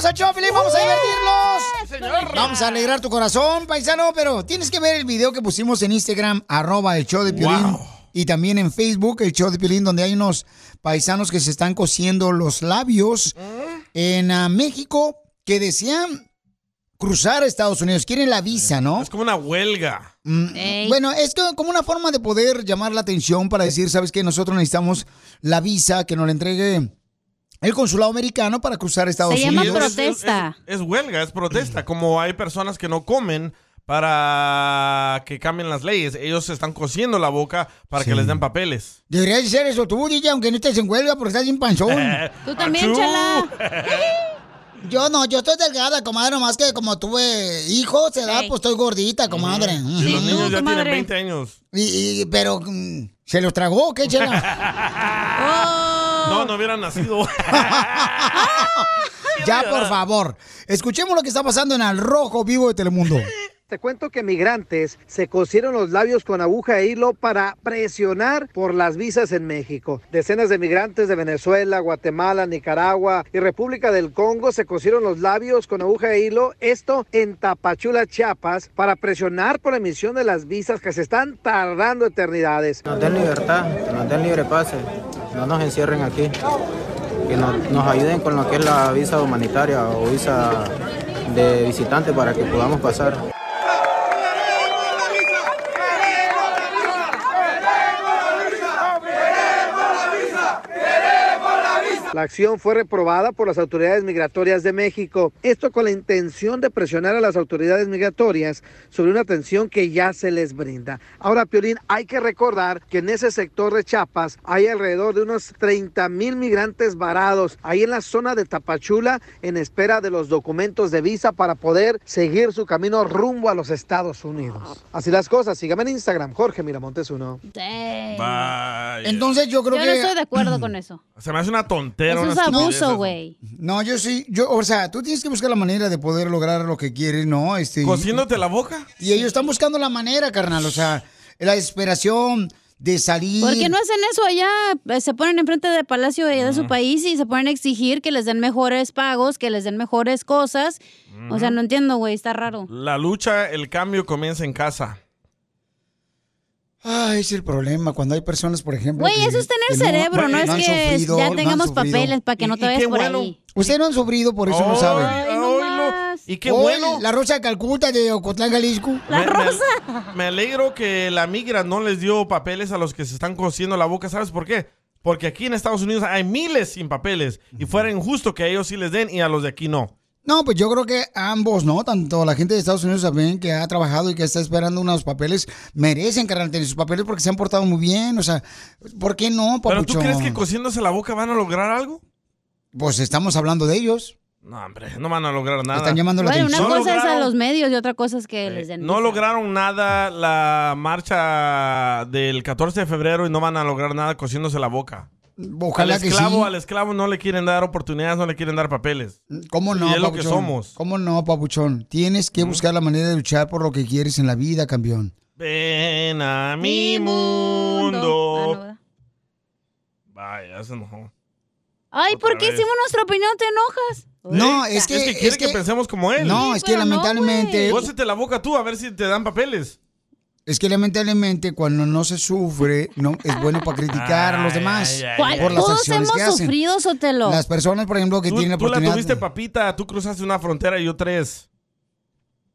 bienvenidos a Felipe, vamos a divertirlos. Vamos a alegrar tu corazón, paisano, pero tienes que ver el video que pusimos en Instagram, arroba el show de Piolín. Y también en Facebook, el show de Piolín, donde hay unos paisanos que se están cosiendo los labios en ah, México que desean cruzar a Estados Unidos. Quieren la visa, ¿no? Es como una huelga. Mm, Bueno, es que como una forma de poder llamar la atención para decir, ¿sabes qué? Nosotros necesitamos la visa que nos la entregue el consulado americano para cruzar a Estados Unidos. Es- Es, es- es huelga, es protesta. Como hay personas que no comen para que cambien las leyes. Ellos se están cosiendo la boca para que les den papeles. Deberías hacer eso tú, DJ, aunque no estés en huelga porque estás sin panzón. Tú también, chala. Yo no, yo estoy delgada, comadre, nomás que como tuve hijos, se da, Sí. pues estoy gordita, comadre. Y los Ujú. niños ya tienen 20 años. Y, y- pero, mm, ¿se los tragó o qué, chela? No, no hubieran nacido. ya, por favor. Escuchemos lo que está pasando en Al Rojo Vivo de Telemundo. Te cuento que migrantes se cosieron los labios con aguja e hilo para presionar por las visas en México. Decenas de migrantes de Venezuela, Guatemala, Nicaragua y República del Congo se cosieron los labios con aguja e hilo, esto en Tapachula, Chiapas, para presionar por la emisión de las visas que se están tardando eternidades. Nos den libertad, que nos den libre pase, no nos encierren aquí, que nos, nos ayuden con lo que es la visa humanitaria o visa de visitante para que podamos pasar. La acción fue reprobada por las autoridades migratorias de México. Esto con la intención de presionar a las autoridades migratorias sobre una atención que ya se les brinda. Ahora, Piolín, hay que recordar que en ese sector de Chiapas hay alrededor de unos 30 mil migrantes varados ahí en la zona de Tapachula en espera de los documentos de visa para poder seguir su camino rumbo a los Estados Unidos. Así las cosas. Sígame en Instagram, Jorge Miramontes uno. Entonces yo creo Yo que... no estoy de acuerdo con eso. Se me hace una tontera. Eso una es abuso, güey. No, yo sí, yo, o sea, tú tienes que buscar la manera de poder lograr lo que quieres, ¿no? Este, ¿Cosiéndote la boca? Y ellos están buscando la manera, carnal, o sea, la desesperación de salir. ¿Por qué no hacen eso allá? Eh, Se ponen enfrente del palacio de, de su país y se ponen a exigir que les den mejores pagos, que les den mejores cosas. O sea, no entiendo, güey, está raro. La lucha, el cambio comienza en casa. Ay, es el problema cuando hay personas, por ejemplo. Güey, eso es tener que cerebro, no, es que sufrido, ya tengamos papeles para que no te vayas por ahí. Ustedes no han sufrido, por eso no Ay, saben. ay, no. Y qué Hoy, bueno. La Rosa de Calcuta de Ocotlán, Jalisco. Me- Me, me alegro que la migra no les dio papeles a los que se están cosiendo la boca. ¿Sabes por qué? Porque aquí en Estados Unidos hay miles sin papeles. Y fuera injusto que a ellos sí les den y a los de aquí no. No, pues yo creo que ambos, ¿no? Tanto la gente de Estados Unidos también que ha trabajado y que está esperando unos papeles, merecen, carnal, tener sus papeles porque se han portado muy bien. O sea, ¿por qué no, ¿Pero tú crees que cosiéndose la boca van a lograr algo? Pues estamos hablando de ellos. No, hombre, no van a lograr nada. Están llamando la Bueno, una atención. cosa es a los medios y otra cosa es que les den. No visa. lograron nada la marcha del 14 de febrero y no van a lograr nada cosiéndose la boca. Ojalá al que esclavo, sí. al esclavo no le quieren dar oportunidades, no le quieren dar papeles. ¿Cómo no, Y es lo que papuchón? somos. ¿Cómo no, papuchón? Tienes que buscar la manera de luchar por lo que quieres en la vida, campeón. Ven a mi Ah, mundo. Vaya, ya se enojó. Ay, ¿por qué vez. hicimos nuestra opinión? ¿Te enojas? No, es que... Es que quiere que, pensemos como él. No, es que lamentablemente... Cósete la boca tú a ver si te dan papeles. Es que lamentablemente cuando no se sufre, no es bueno para criticar a los demás ¿Cuál? por las Todos acciones hemos que hacen. sufrido, Sotelo. Las personas, por ejemplo, que Tú, tienen la tú la oportunidad. tuviste papita, tú cruzaste una frontera y yo tres.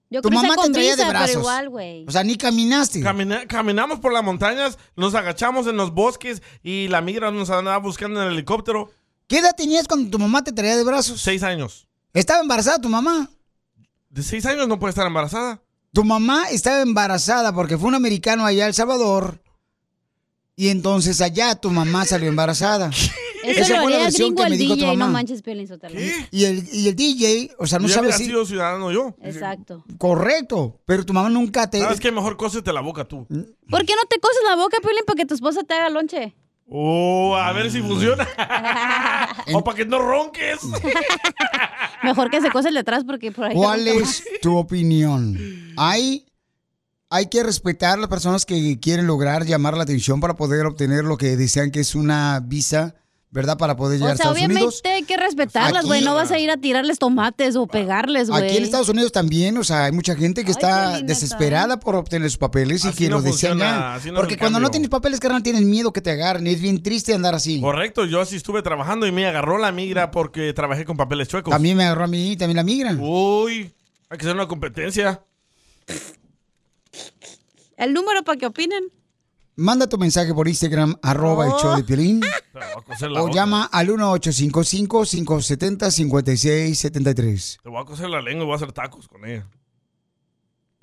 Yo tu mamá te traía de brazos. pero igual, güey. O sea, ni caminaste. Camina- caminamos por las montañas, nos agachamos en los bosques y la migra nos andaba buscando en el helicóptero. ¿Qué edad tenías cuando tu mamá te traía de brazos? Seis años. ¿Estaba embarazada tu mamá? De seis años no puede estar embarazada. Tu mamá estaba embarazada porque fue un americano allá a El Salvador. Y entonces allá tu mamá salió embarazada. Eso Esa fue la versión que me el dijo tu DJ, no mamá. manches. Y el, y el DJ, o sea, no ya sabe hubiera si... sido ciudadano yo. Exacto. Correcto, pero tu mamá nunca te... ¿Sabes qué? Mejor cósete la boca tú. ¿Por qué no te coses la boca, Piolín, para que tu esposa te haga lonche? Oh, a ver si funciona. o para que no ronques. Mejor que se cose el de atrás porque por ahí... ¿Cuál es tu opinión? Hay, hay que respetar a las personas que quieren lograr llamar la atención para poder obtener lo que desean que es una visa ¿verdad? Para poder llegar O sea, a Estados obviamente Unidos. hay que respetarlas, güey. No vas a ir a tirarles tomates o pegarles, güey. Aquí en Estados Unidos también, o sea, hay mucha gente que está desesperada por obtener sus papeles y Así que no los desean funciona, así no Porque cuando no tienes papeles, carnal, tienes miedo que te agarren. Es bien triste andar así. Correcto, yo sí estuve trabajando y me agarró la migra porque trabajé con papeles chuecos. También me agarró a mí, también la migra. Uy, hay que hacer una competencia. El número para que opinen. Manda tu mensaje por Instagram, arroba el show de Piolín. Te voy a coser la O boca. llama al 1855-570-5673. Te voy a coser la lengua y voy a hacer tacos con ella.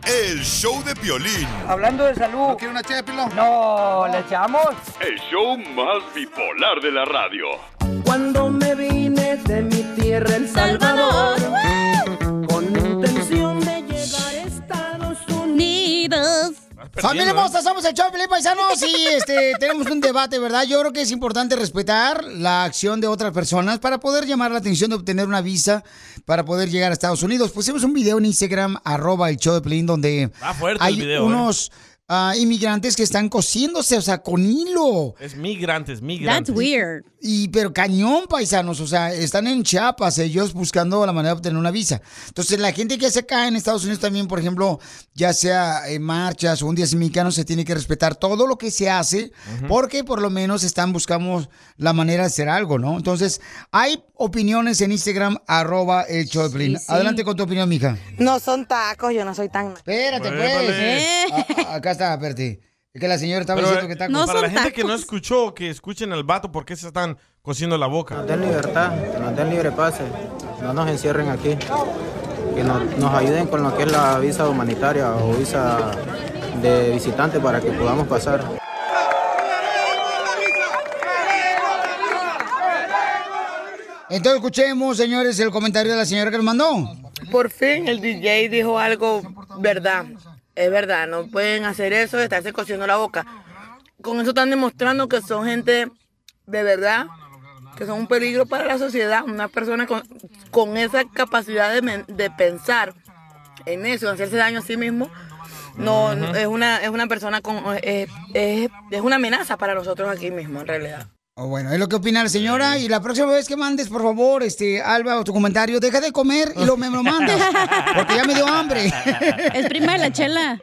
El show de Piolín. Hablando de salud. ¿No quiere una ché No, ¿le echamos? El show más bipolar de la radio. Cuando me vine de mi tierra, El Salvador, con Familia ¿eh? hermosa, somos el Piolín, paisanos y este, tenemos un debate, ¿verdad? Yo creo que es importante respetar la acción de otras personas para poder llamar la atención de obtener una visa para poder llegar a Estados Unidos. Pusimos un video en Instagram, arroba el show de Piolín, donde fuerte hay el video, ¿eh? Ah, inmigrantes que están cosiéndose, o sea, con hilo. Es migrantes, migrantes. That's weird. Y pero cañón, paisanos, o sea, están en Chiapas ellos buscando la manera de obtener una visa. Entonces, la gente que hace acá en Estados Unidos también, por ejemplo, ya sea en marchas o un día mexicanos, se tiene que respetar todo lo que se hace, porque por lo menos están buscando la manera de hacer algo, ¿no? Entonces, hay opiniones en Instagram, arroba el sí. Adelante con tu opinión, mija. No son tacos, yo no soy tan... Espérate, pues. Épale. A- a- acá está, espérate. Es que la señora estaba Pero, diciendo que está no para la gente que no tacos. escuchó, que escuchen al vato, ¿por qué se están cosiendo la boca? Nos den libertad, que nos den libre pase, no nos encierren aquí, que nos, nos ayuden con lo que es la visa humanitaria o visa de visitante para que podamos pasar. Entonces, escuchemos, señores, el comentario de la señora que nos mandó. Por fin el DJ dijo algo verdad. Es verdad, no pueden hacer eso de estarse cosiendo la boca. Con eso están demostrando que son gente de verdad, que son un peligro para la sociedad. Una persona con, con esa capacidad de, pensar en eso, hacerse daño a sí mismo, no, no- es, una, es una persona con... Es, es, es una amenaza para nosotros aquí mismo, en realidad. Oh, bueno, es lo que opina la señora. Y la próxima vez que mandes, por favor, este, Alba, o tu comentario, deja de comer y lo, me lo mandas. Porque ya me dio hambre. Es prima de la chela.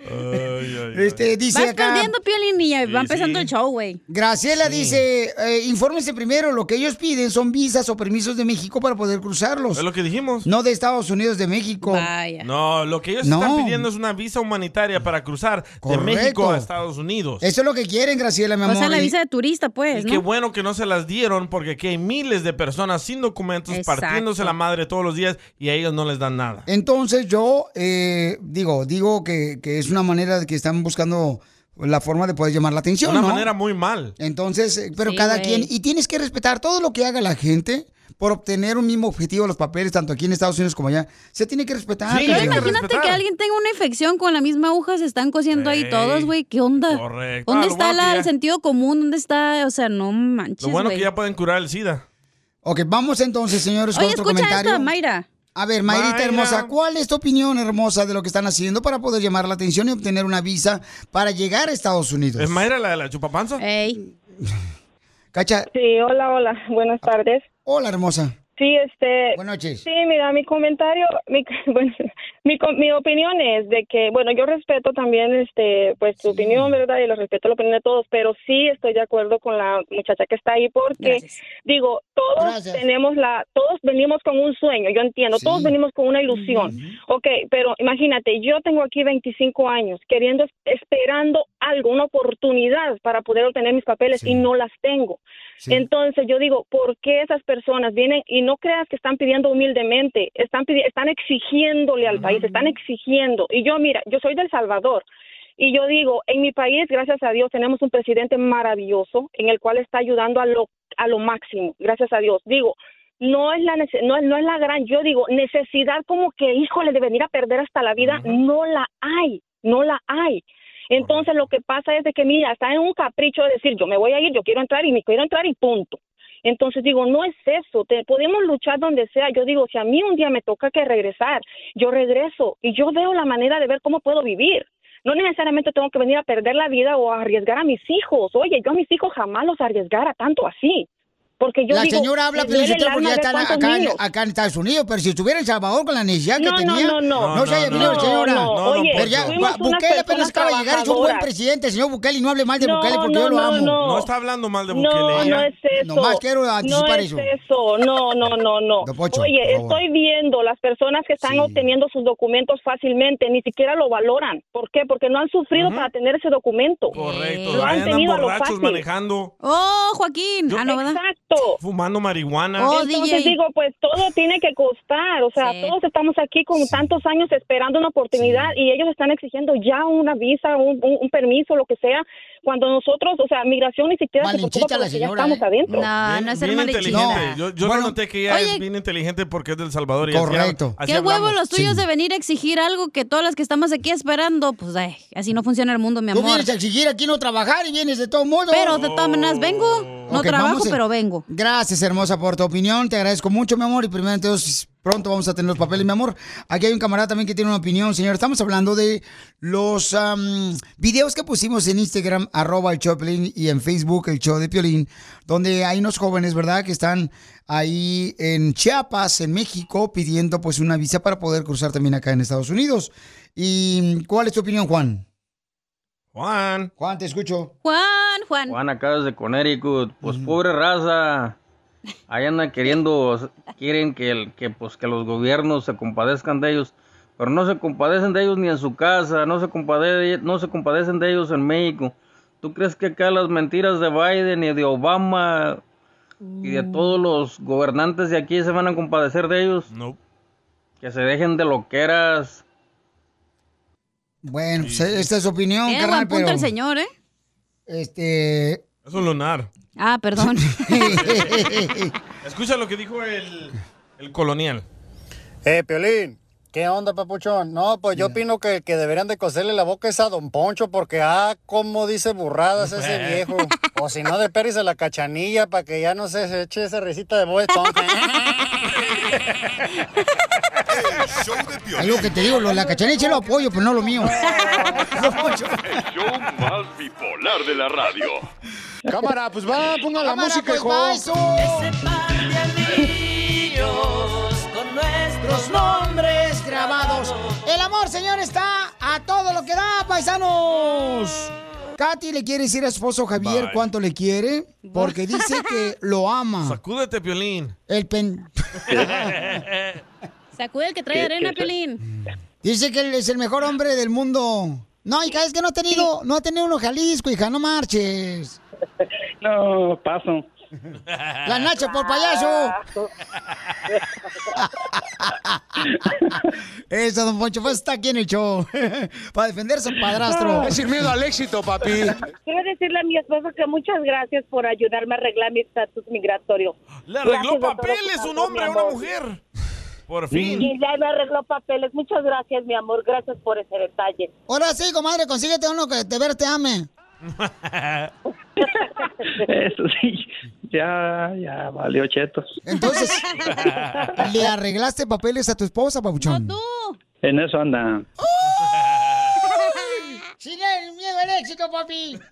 Este, dice Vas acá. perdiendo, Piolín, y va Sí, empezando sí. el show, güey. Graciela dice, eh, infórmense primero, lo que ellos piden son visas o permisos de México para poder cruzarlos. Es lo que dijimos. No de Estados Unidos, de México. Vaya. No, lo que ellos No. están pidiendo es una visa humanitaria para cruzar de. México a Estados Unidos. Eso es lo que quieren, Graciela, mi O amor. sea, la visa de turista, pues, Y ¿no? qué bueno que no se las dieron porque aquí hay miles de personas sin documentos Exacto. partiéndose la madre todos los días y a ellos no les dan nada. Entonces yo eh, digo, digo que, que es una manera de que están buscando la forma de poder llamar la atención, Una ¿no? manera muy mal. Entonces, eh, pero Sí, cada quien, y tienes que respetar todo lo que haga la gente por obtener un mismo objetivo los papeles, tanto aquí en Estados Unidos como allá. Se tiene que respetar. Sí, Pero imagínate respetar. que alguien tenga una infección con la misma aguja, se están cosiendo ahí todos, güey. ¿Qué onda? correcto. ¿Dónde Ah, está bueno la- ya- el sentido común? ¿Dónde está? O sea, no manches, Lo bueno güey. que ya pueden curar el SIDA. Ok, vamos entonces, señores, con Oye, otro escucha comentario. esta, Mayra. A ver, Mayrita Mayra. hermosa, ¿cuál es tu opinión hermosa de lo que están haciendo para poder llamar la atención y obtener una visa para llegar a Estados Unidos? ¿Es Mayra la de la chupapanza? Ey. Cacha, Sí, hola, hola, buenas tardes. Hola hermosa. Sí, este, Buenas noches. sí, mira, mi comentario, mi, bueno, mi, co- mi opinión es de que, bueno, yo respeto también, este, pues tu opinión, ¿verdad? Y lo respeto la opinión de todos, pero sí estoy de acuerdo con la muchacha que está ahí porque, Gracias. digo, todos Gracias. tenemos la, todos venimos con un sueño, yo entiendo, Sí. todos venimos con una ilusión. Ok, pero imagínate, yo tengo aquí 25 años queriendo, esperando algo, una oportunidad para poder obtener mis papeles Sí. y no las tengo. Sí. Entonces yo digo, ¿por qué esas personas vienen y no creas que están pidiendo humildemente, están pidi- están exigiéndole al país, están exigiendo. Y yo, mira, yo soy del Salvador. Y yo digo, en mi país, gracias a Dios, tenemos un presidente maravilloso en el cual está ayudando a lo, a lo máximo, gracias a Dios. Digo, no es la no, es- no es la gran, yo digo, necesidad como que, híjole, de venir a perder hasta la vida, no la hay, no la hay. Entonces lo que pasa es de que, mira, está en un capricho de decir, yo me voy a ir, yo quiero entrar y me quiero entrar y punto. Entonces digo, no es eso, te, podemos luchar donde sea. Yo digo, si a mí un día me toca que regresar, yo regreso y yo veo la manera de ver cómo puedo vivir. No necesariamente tengo que venir a perder la vida o a arriesgar a mis hijos. Oye, yo a mis hijos jamás los arriesgara tanto así. Porque yo la digo, señora habla Piolichotelo, porque ya ver está cuántos acá, acá en Estados Unidos, pero si estuviera en Salvador con la necesidad que No, no, tenía, no, no. no se haya No, venido no, señora. no, no, oye, pero ya, Bukele apenas acaba de llegar, es un buen presidente, señor Bukele, y no hable mal de No, Bukele porque yo no, lo no, amo. no. No está hablando mal de No, Bukele. no es eso. Nomás quiero no anticipar es eso. No, no, no, no. Oye, estoy viendo las personas que están obteniendo sus documentos fácilmente, ni siquiera lo valoran. ¿Por qué? Porque no han sufrido para tener ese documento. Correcto. Lo Ahí han tenido a lo borrachos fácil. manejando, Oh, Joaquín. Ah, no, ¿verdad? Exacto. fumando marihuana. Oh, Entonces DJ. digo, pues todo tiene que costar, o sea, Sí. todos estamos aquí con tantos años esperando una oportunidad y ellos están exigiendo ya una visa, un, un- un permiso, lo que sea, cuando nosotros, o sea, migración ni siquiera se Malinchista preocupa porque ya señora, estamos ¿eh? adentro. No, bien, no es ser bien inteligente. Yo, yo Bueno, no noté que ella oye- es bien inteligente porque es del Salvador. Y así- Correcto. así Qué hablamos. huevos los tuyos Sí. de venir a exigir algo que todas las que estamos aquí esperando. Pues ay, así no funciona el mundo, mi Tú amor. vienes a exigir aquí no trabajar y vienes de todo modo. Pero de todas maneras vengo. No trabajo, a- pero vengo. Gracias, hermosa, por tu opinión. Te agradezco mucho, mi amor. Y primero, entonces, pronto vamos a tener los papeles, mi amor. Aquí hay un camarada también que tiene una opinión, señor. Estamos hablando de los am, videos que pusimos en Instagram, arroba el Choplin, y en Facebook, el show de Piolín, donde hay unos jóvenes, ¿verdad?, que están ahí en Chiapas, en México, pidiendo pues una visa para poder cruzar también acá en Estados Unidos. ¿Y cuál es tu opinión, Juan? Juan. Juan, te escucho. Juan, Juan. Juan acá desde Connecticut, pues pobre raza, ahí andan queriendo, quieren que, el, que, pues, que los gobiernos se compadezcan de ellos, pero no se compadecen de ellos ni en su casa, no se, compade- no se compadecen de ellos en México. ¿Tú crees que acá las mentiras de Biden y de Obama y de todos los gobernantes de aquí se van a compadecer de ellos? No. Que se dejen de loqueras. Bueno, pues esta es su opinión, Tiene carnal, buen punto pero... el señor, ¿eh? Este... Es un lunar. Ah, perdón. Escucha lo que dijo el, el colonial. Eh, Piolín, ¿qué onda, papuchón? No, pues yo opino que, que deberían de coserle la boca esa a Don Poncho porque, ah, como dice burradas ese viejo. O si no, de a la cachanilla para que ya no se, eche esa risita de Bob de. Algo que te digo, lo de la cachanilla lo apoyo, pero no lo mío. El show más bipolar de la radio. Cámara, pues va, ponga la Cámara, música, pues, hijo. va eso. con nuestros nombres grabados. El amor, señor, está a todo lo que da, paisanos. Katy le quiere decir a su esposo Javier Bye. cuánto le quiere, porque dice que lo ama. Sacúdete, Piolín. El pen... Sacude el que trae arena, Piolín. Dice que él es el mejor hombre del mundo. No, hija, es que no ha tenido, no ha tenido uno Jalisco, hija, no marches. No, paso. La Nacha por payaso. Eso, don Poncho, pues está aquí en el show. Para defender a su padrastro. Es sin miedo al éxito, papi. Quiero decirle a mi esposo que muchas gracias por ayudarme a arreglar mi estatus migratorio. Le arregló Gracias papeles un hombre a una mujer. Por fin. Y ya me arregló papeles. Muchas gracias, mi amor. Gracias por ese detalle. Ahora sí, comadre, consíguete uno que de ver te ame. Eso sí, ya, ya valió chetos. Entonces, ¿le arreglaste papeles a tu esposa, papuchón? En eso anda. Sin el miedo al éxito, papi.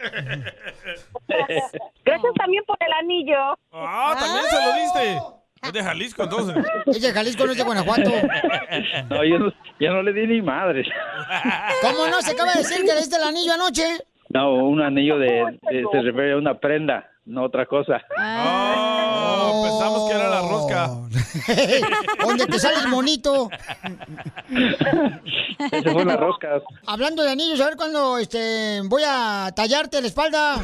Gracias también por el anillo. Ah, también se lo diste. Es de Jalisco, entonces. Es de Jalisco, no es de Guanajuato. No, yo no, yo no le di ni madres. ¿Cómo no? Se acaba de decir que le diste el anillo anoche. No, un anillo de, de- se refiere a una prenda, no otra cosa. Oh, pensamos que era la rosca. Donde te sale el monito. Esa fue la rosca. Hablando de anillos, a ver cuándo este, voy a tallarte la espalda.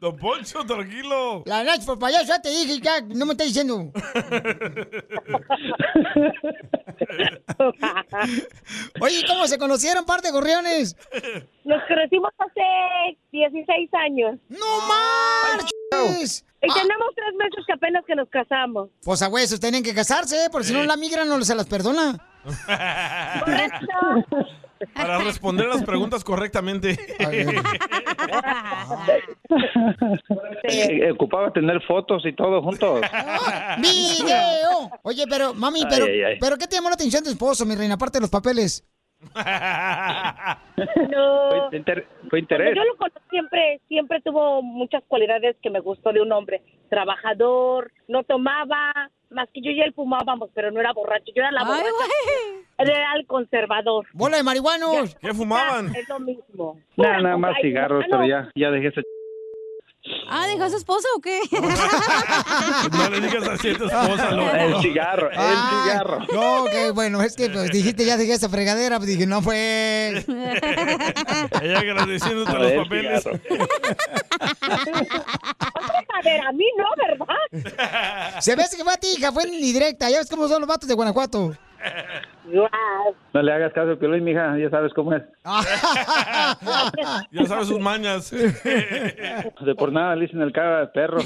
Don Poncho, tranquilo. La Nach por payaso, ya te dije, ya no me estás diciendo. Oye, ¿cómo se conocieron, parte de Gorriones? Nos conocimos hace 16 años. ¡No marches! Y tenemos tres meses que apenas que nos casamos. Pues a huesos, tienen que casarse, ¿eh? porque si no la migra no se las perdona. Para responder las preguntas correctamente. Eh, ocupaba tener fotos y todo juntos. ¡Video! Oye, pero, mami, pero, Ay, ay, ay. pero ¿qué te llamó la atención de tu esposo, mi reina, aparte de los papeles? No. Fue, inter- fue Cuando interés. yo lo conocí siempre, siempre tuvo muchas cualidades que me gustó de un hombre. Trabajador, no tomaba, más que yo y él fumábamos, pero no era borracho. Yo era la Ay, borracha. El conservador. ¡Bola de marihuanos! ¿Qué fumaban? Es lo mismo. Nada, nada más cigarros, no, pero ya, ya dejé ese... Ah, ¿dejó a su esposa o qué? No le digas así a tu esposa, loco. El cigarro, el Ah, cigarro. No, que bueno, es que pues, dijiste ya dejé esa fregadera, pues dije, no fue. Ella agradeciéndote A los papeles. cigarro. A ver, a mí no, ¿verdad? Se ve que fue a ti, hija, fue ni directa. Ya ves cómo son los vatos de Guanajuato. No le hagas caso, Piolín, mija, ya sabes cómo es. Ya sabes sus mañas. De por nada le dicen el cara de perro.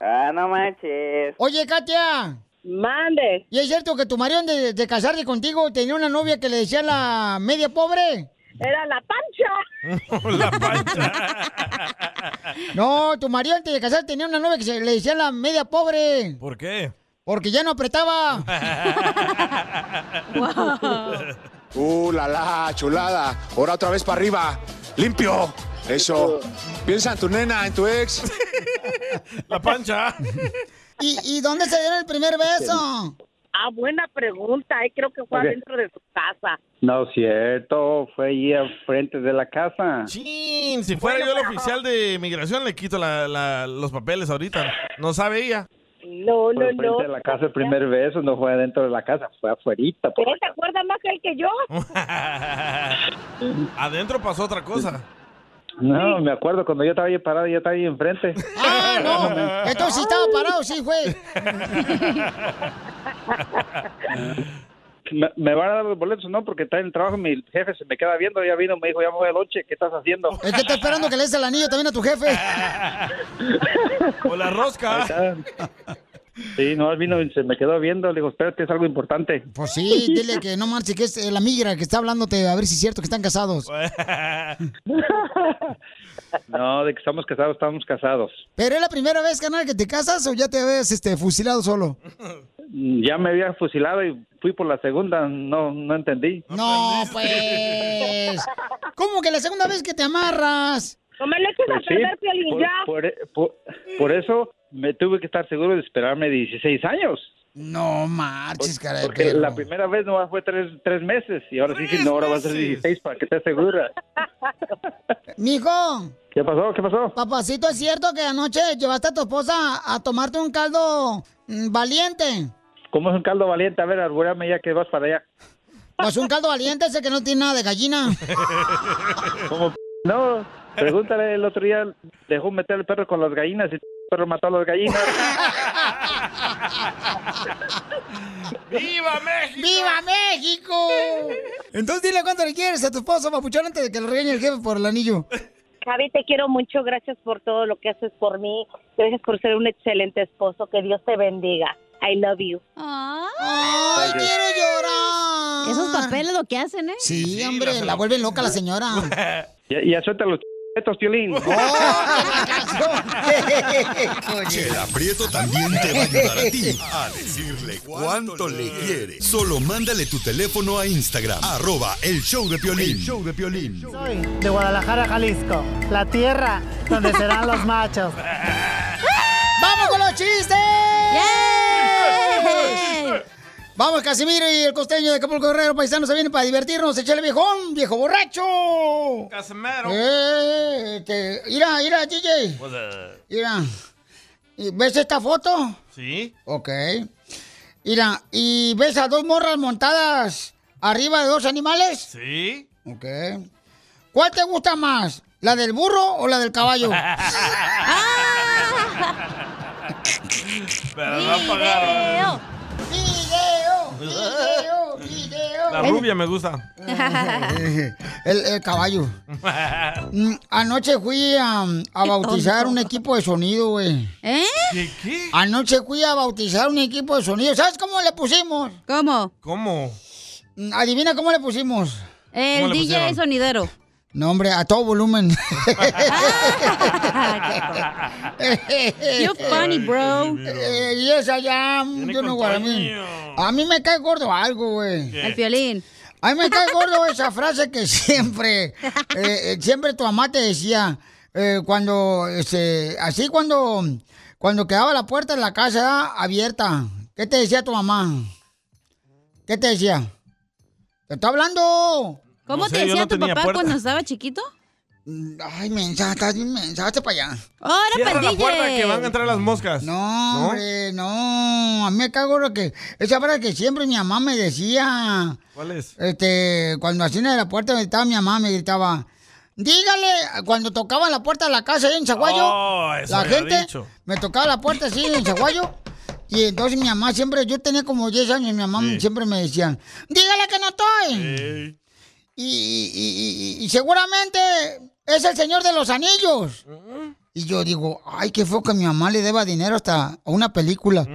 Ah, no manches. Oye, Katia. Mande. ¿Y es cierto que tu marido de, de casarse contigo tenía una novia que le decía la media pobre? Era la pancha. La pancha. No, tu marido antes de casarse tenía una novia que se, le decía la media pobre. ¿Por qué? Porque ya no apretaba. Uh, la la, chulada. Ahora otra vez para arriba. Limpio. Eso. Piensa en tu nena, en tu ex. La pancha. ¿Y, y dónde se dieron el primer beso? Ah, buena pregunta. eh, Creo que fue Ok. adentro de su casa. No es cierto, fue allí al frente de la casa. Chin, si fuera yo el oficial de migración, le quito la- la- los papeles ahorita. No sabe ella. No, Fue no, no. de la casa el primer beso, no fue adentro de la casa, fue afuerita. por ¿Él te acuerdas más que él que yo? Adentro pasó otra cosa. No, me acuerdo cuando yo estaba ahí parado, yo estaba ahí enfrente. Ah, no. Entonces sí estaba parado, sí fue. Me, me van a dar los boletos, no, porque está en el trabajo, mi jefe se me queda viendo, ya vino, me dijo, ya me voy al lonche, ¿qué estás haciendo? Es que está esperando que le des el anillo también a tu jefe. O la rosca. Sí, no, él vino y se me quedó viendo, le digo, espérate, es algo importante. Pues sí, dile que no marche, que es eh, la migra que está hablándote, a ver si es cierto que están casados. No, de que estamos casados, estamos casados. ¿Pero es la primera vez, canal, que te casas o ya te habías este, fusilado solo? Ya me había fusilado y fui por la segunda, no, no entendí. No, pues. ¿Cómo que la segunda vez que te amarras? No me le eches Pues a sí, perder, Piolín, por, ya. por- por- por eso me tuve que estar seguro de esperarme 16 años. No marches, cara de Porque perro. la primera vez nomás fue tres, tres meses y ahora sí, sí, no, ahora va a ser 16 para que estés segura. Mijo, ¿Qué pasó? ¿Qué pasó? papacito, ¿es cierto que anoche llevaste a tu esposa a tomarte un caldo mm, valiente? ¿Cómo es un caldo valiente? A ver, arbúrame ya que vas para allá. Pues un caldo valiente ese que no tiene nada de gallina. ¿Cómo? No, pregúntale el otro día, dejó meter el perro con las gallinas y el perro mató a las gallinas. ¡Viva México! ¡Viva México! Entonces dile cuánto le quieres a tu esposo, papuchón, antes de que lo regañe el jefe por el anillo. Javi, te quiero mucho. Gracias por todo lo que haces por mí. Gracias por ser un excelente esposo. Que Dios te bendiga. I love you. ¡Ay, quiero llorar! Esos papeles lo que hacen, ¿eh? Sí, hombre, la vuelven loca la señora. Ya, ya suelta los chetos, Piolín. Chela Prieto también te va a ayudar a ti a decirle cuánto le quiere. Solo mándale tu teléfono a Instagram, arroba el show de Piolín. El show de Piolín. Soy de Guadalajara, Jalisco, la tierra donde serán los machos. ¡Vamos con los chistes! Vamos, Casimiro y el costeño de Acapulco Guerrero, paisanos, se vienen para divertirnos. Échale viejón, viejo borracho. Casimiro. Eh, te- mira, mira, DJ. Mira. ¿Y ¿Ves esta foto? ¿Sí? Ok. Mira, ¿y ves a dos morras montadas arriba de dos animales? ¿Sí? Ok. ¿Cuál te gusta más? ¿La del burro o la del caballo? Pero no pagaron. ¡Video! ¡Video! ¡Video! La rubia me gusta. el, el caballo. Mm, Anoche fui a, a bautizar un equipo de sonido, güey. ¿Eh? ¿Qué, qué? Anoche fui a bautizar un equipo de sonido. ¿Sabes cómo le pusimos? ¿Cómo? ¿Cómo? Mm, Adivina cómo le pusimos. El ¿Cómo le DJ pusieron? sonidero. No, hombre, a todo volumen. You're funny, bro. Eh, yes, I am. Yo no. A mí me cae gordo algo, güey. El violín. A mí me cae gordo esa frase que siempre, eh, eh, siempre tu mamá te decía, eh, cuando, este, así cuando, cuando quedaba la puerta de la casa abierta, ¿qué te decía tu mamá? ¿Qué te decía? ¡Te está hablando! ¿Cómo te decía tu papá cuando estaba chiquito? Ay, mensa, estás bien mensa, hazte para allá. ¡Ahora, Cierra la puerta que van a entrar las moscas. No, hombre, no. A mí me cago lo que. Esa frase que siempre mi mamá me decía. ¿Cuál es? Este, cuando hacían de la puerta, estaba mi mamá, me gritaba. Dígale, cuando tocaba la puerta de la casa ahí en Zaguayo, Oh, eso la gente dicho. me tocaba la puerta así en Zaguayo. Y entonces mi mamá siempre, yo tenía como 10 años, mi mamá siempre me decía, dígale que no estoy. Y, y- y- y- y seguramente es el señor de los anillos. Y yo digo, ay, qué feo que mi mamá le deba dinero hasta a una película.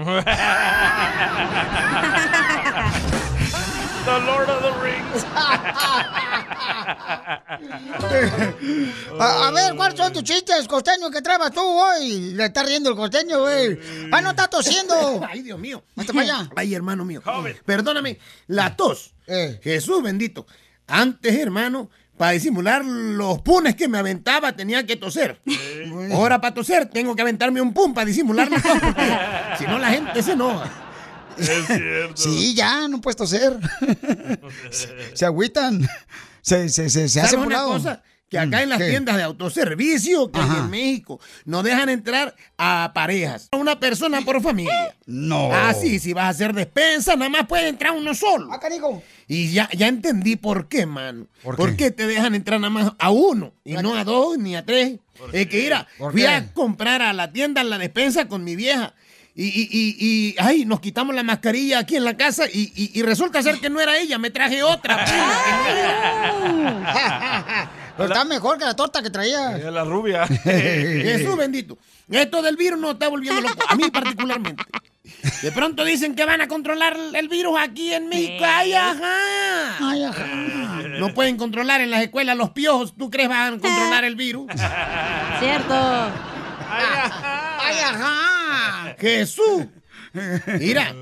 The Lord of the Rings. A, a ver, ¿cuáles son tus chistes, costeño, que trabas tú hoy? Le está riendo el costeño, güey. Ah, no está tosiendo. Ay, Dios mío. Hasta para allá. Ay, hermano mío. Perdóname, la tos. Eh. Jesús bendito. Antes, hermano, para disimular los punes que me aventaba, tenía que toser. Ahora, para toser, tengo que aventarme un pum para disimular Si no, la gente se enoja. Es cierto. Sí, ya, no puedes toser. se, se agüitan. Se, se, se, se hace ¿Sabes por una lado. cosa? Que acá en las ¿Qué? tiendas de autoservicio que hay en México no dejan entrar a parejas. A una persona por familia. No. Ah, sí, si vas a hacer despensa, nada más puede entrar uno solo. Ah, carico. Y ya, ya entendí por qué, mano. ¿Por ¿Por, qué? qué te dejan entrar nada más a uno? Y no a dos ni a tres. Es que mira, ¿Por fui qué? a comprar a la tienda la despensa con mi vieja. Y, y, y, y, ay, nos quitamos la mascarilla aquí en la casa y, y- y resulta ser que no era ella, me traje otra. que. Pero está mejor que la torta que traía. Es la rubia. Jesús bendito. Esto del virus no está volviendo loco, a mí particularmente. De pronto dicen que van a controlar el virus aquí en México. ¡Ay, ajá! Ay, ajá. No pueden controlar en las escuelas los piojos. ¿Tú crees van a controlar el virus? Cierto. Ay, ajá. Jesús. Mira,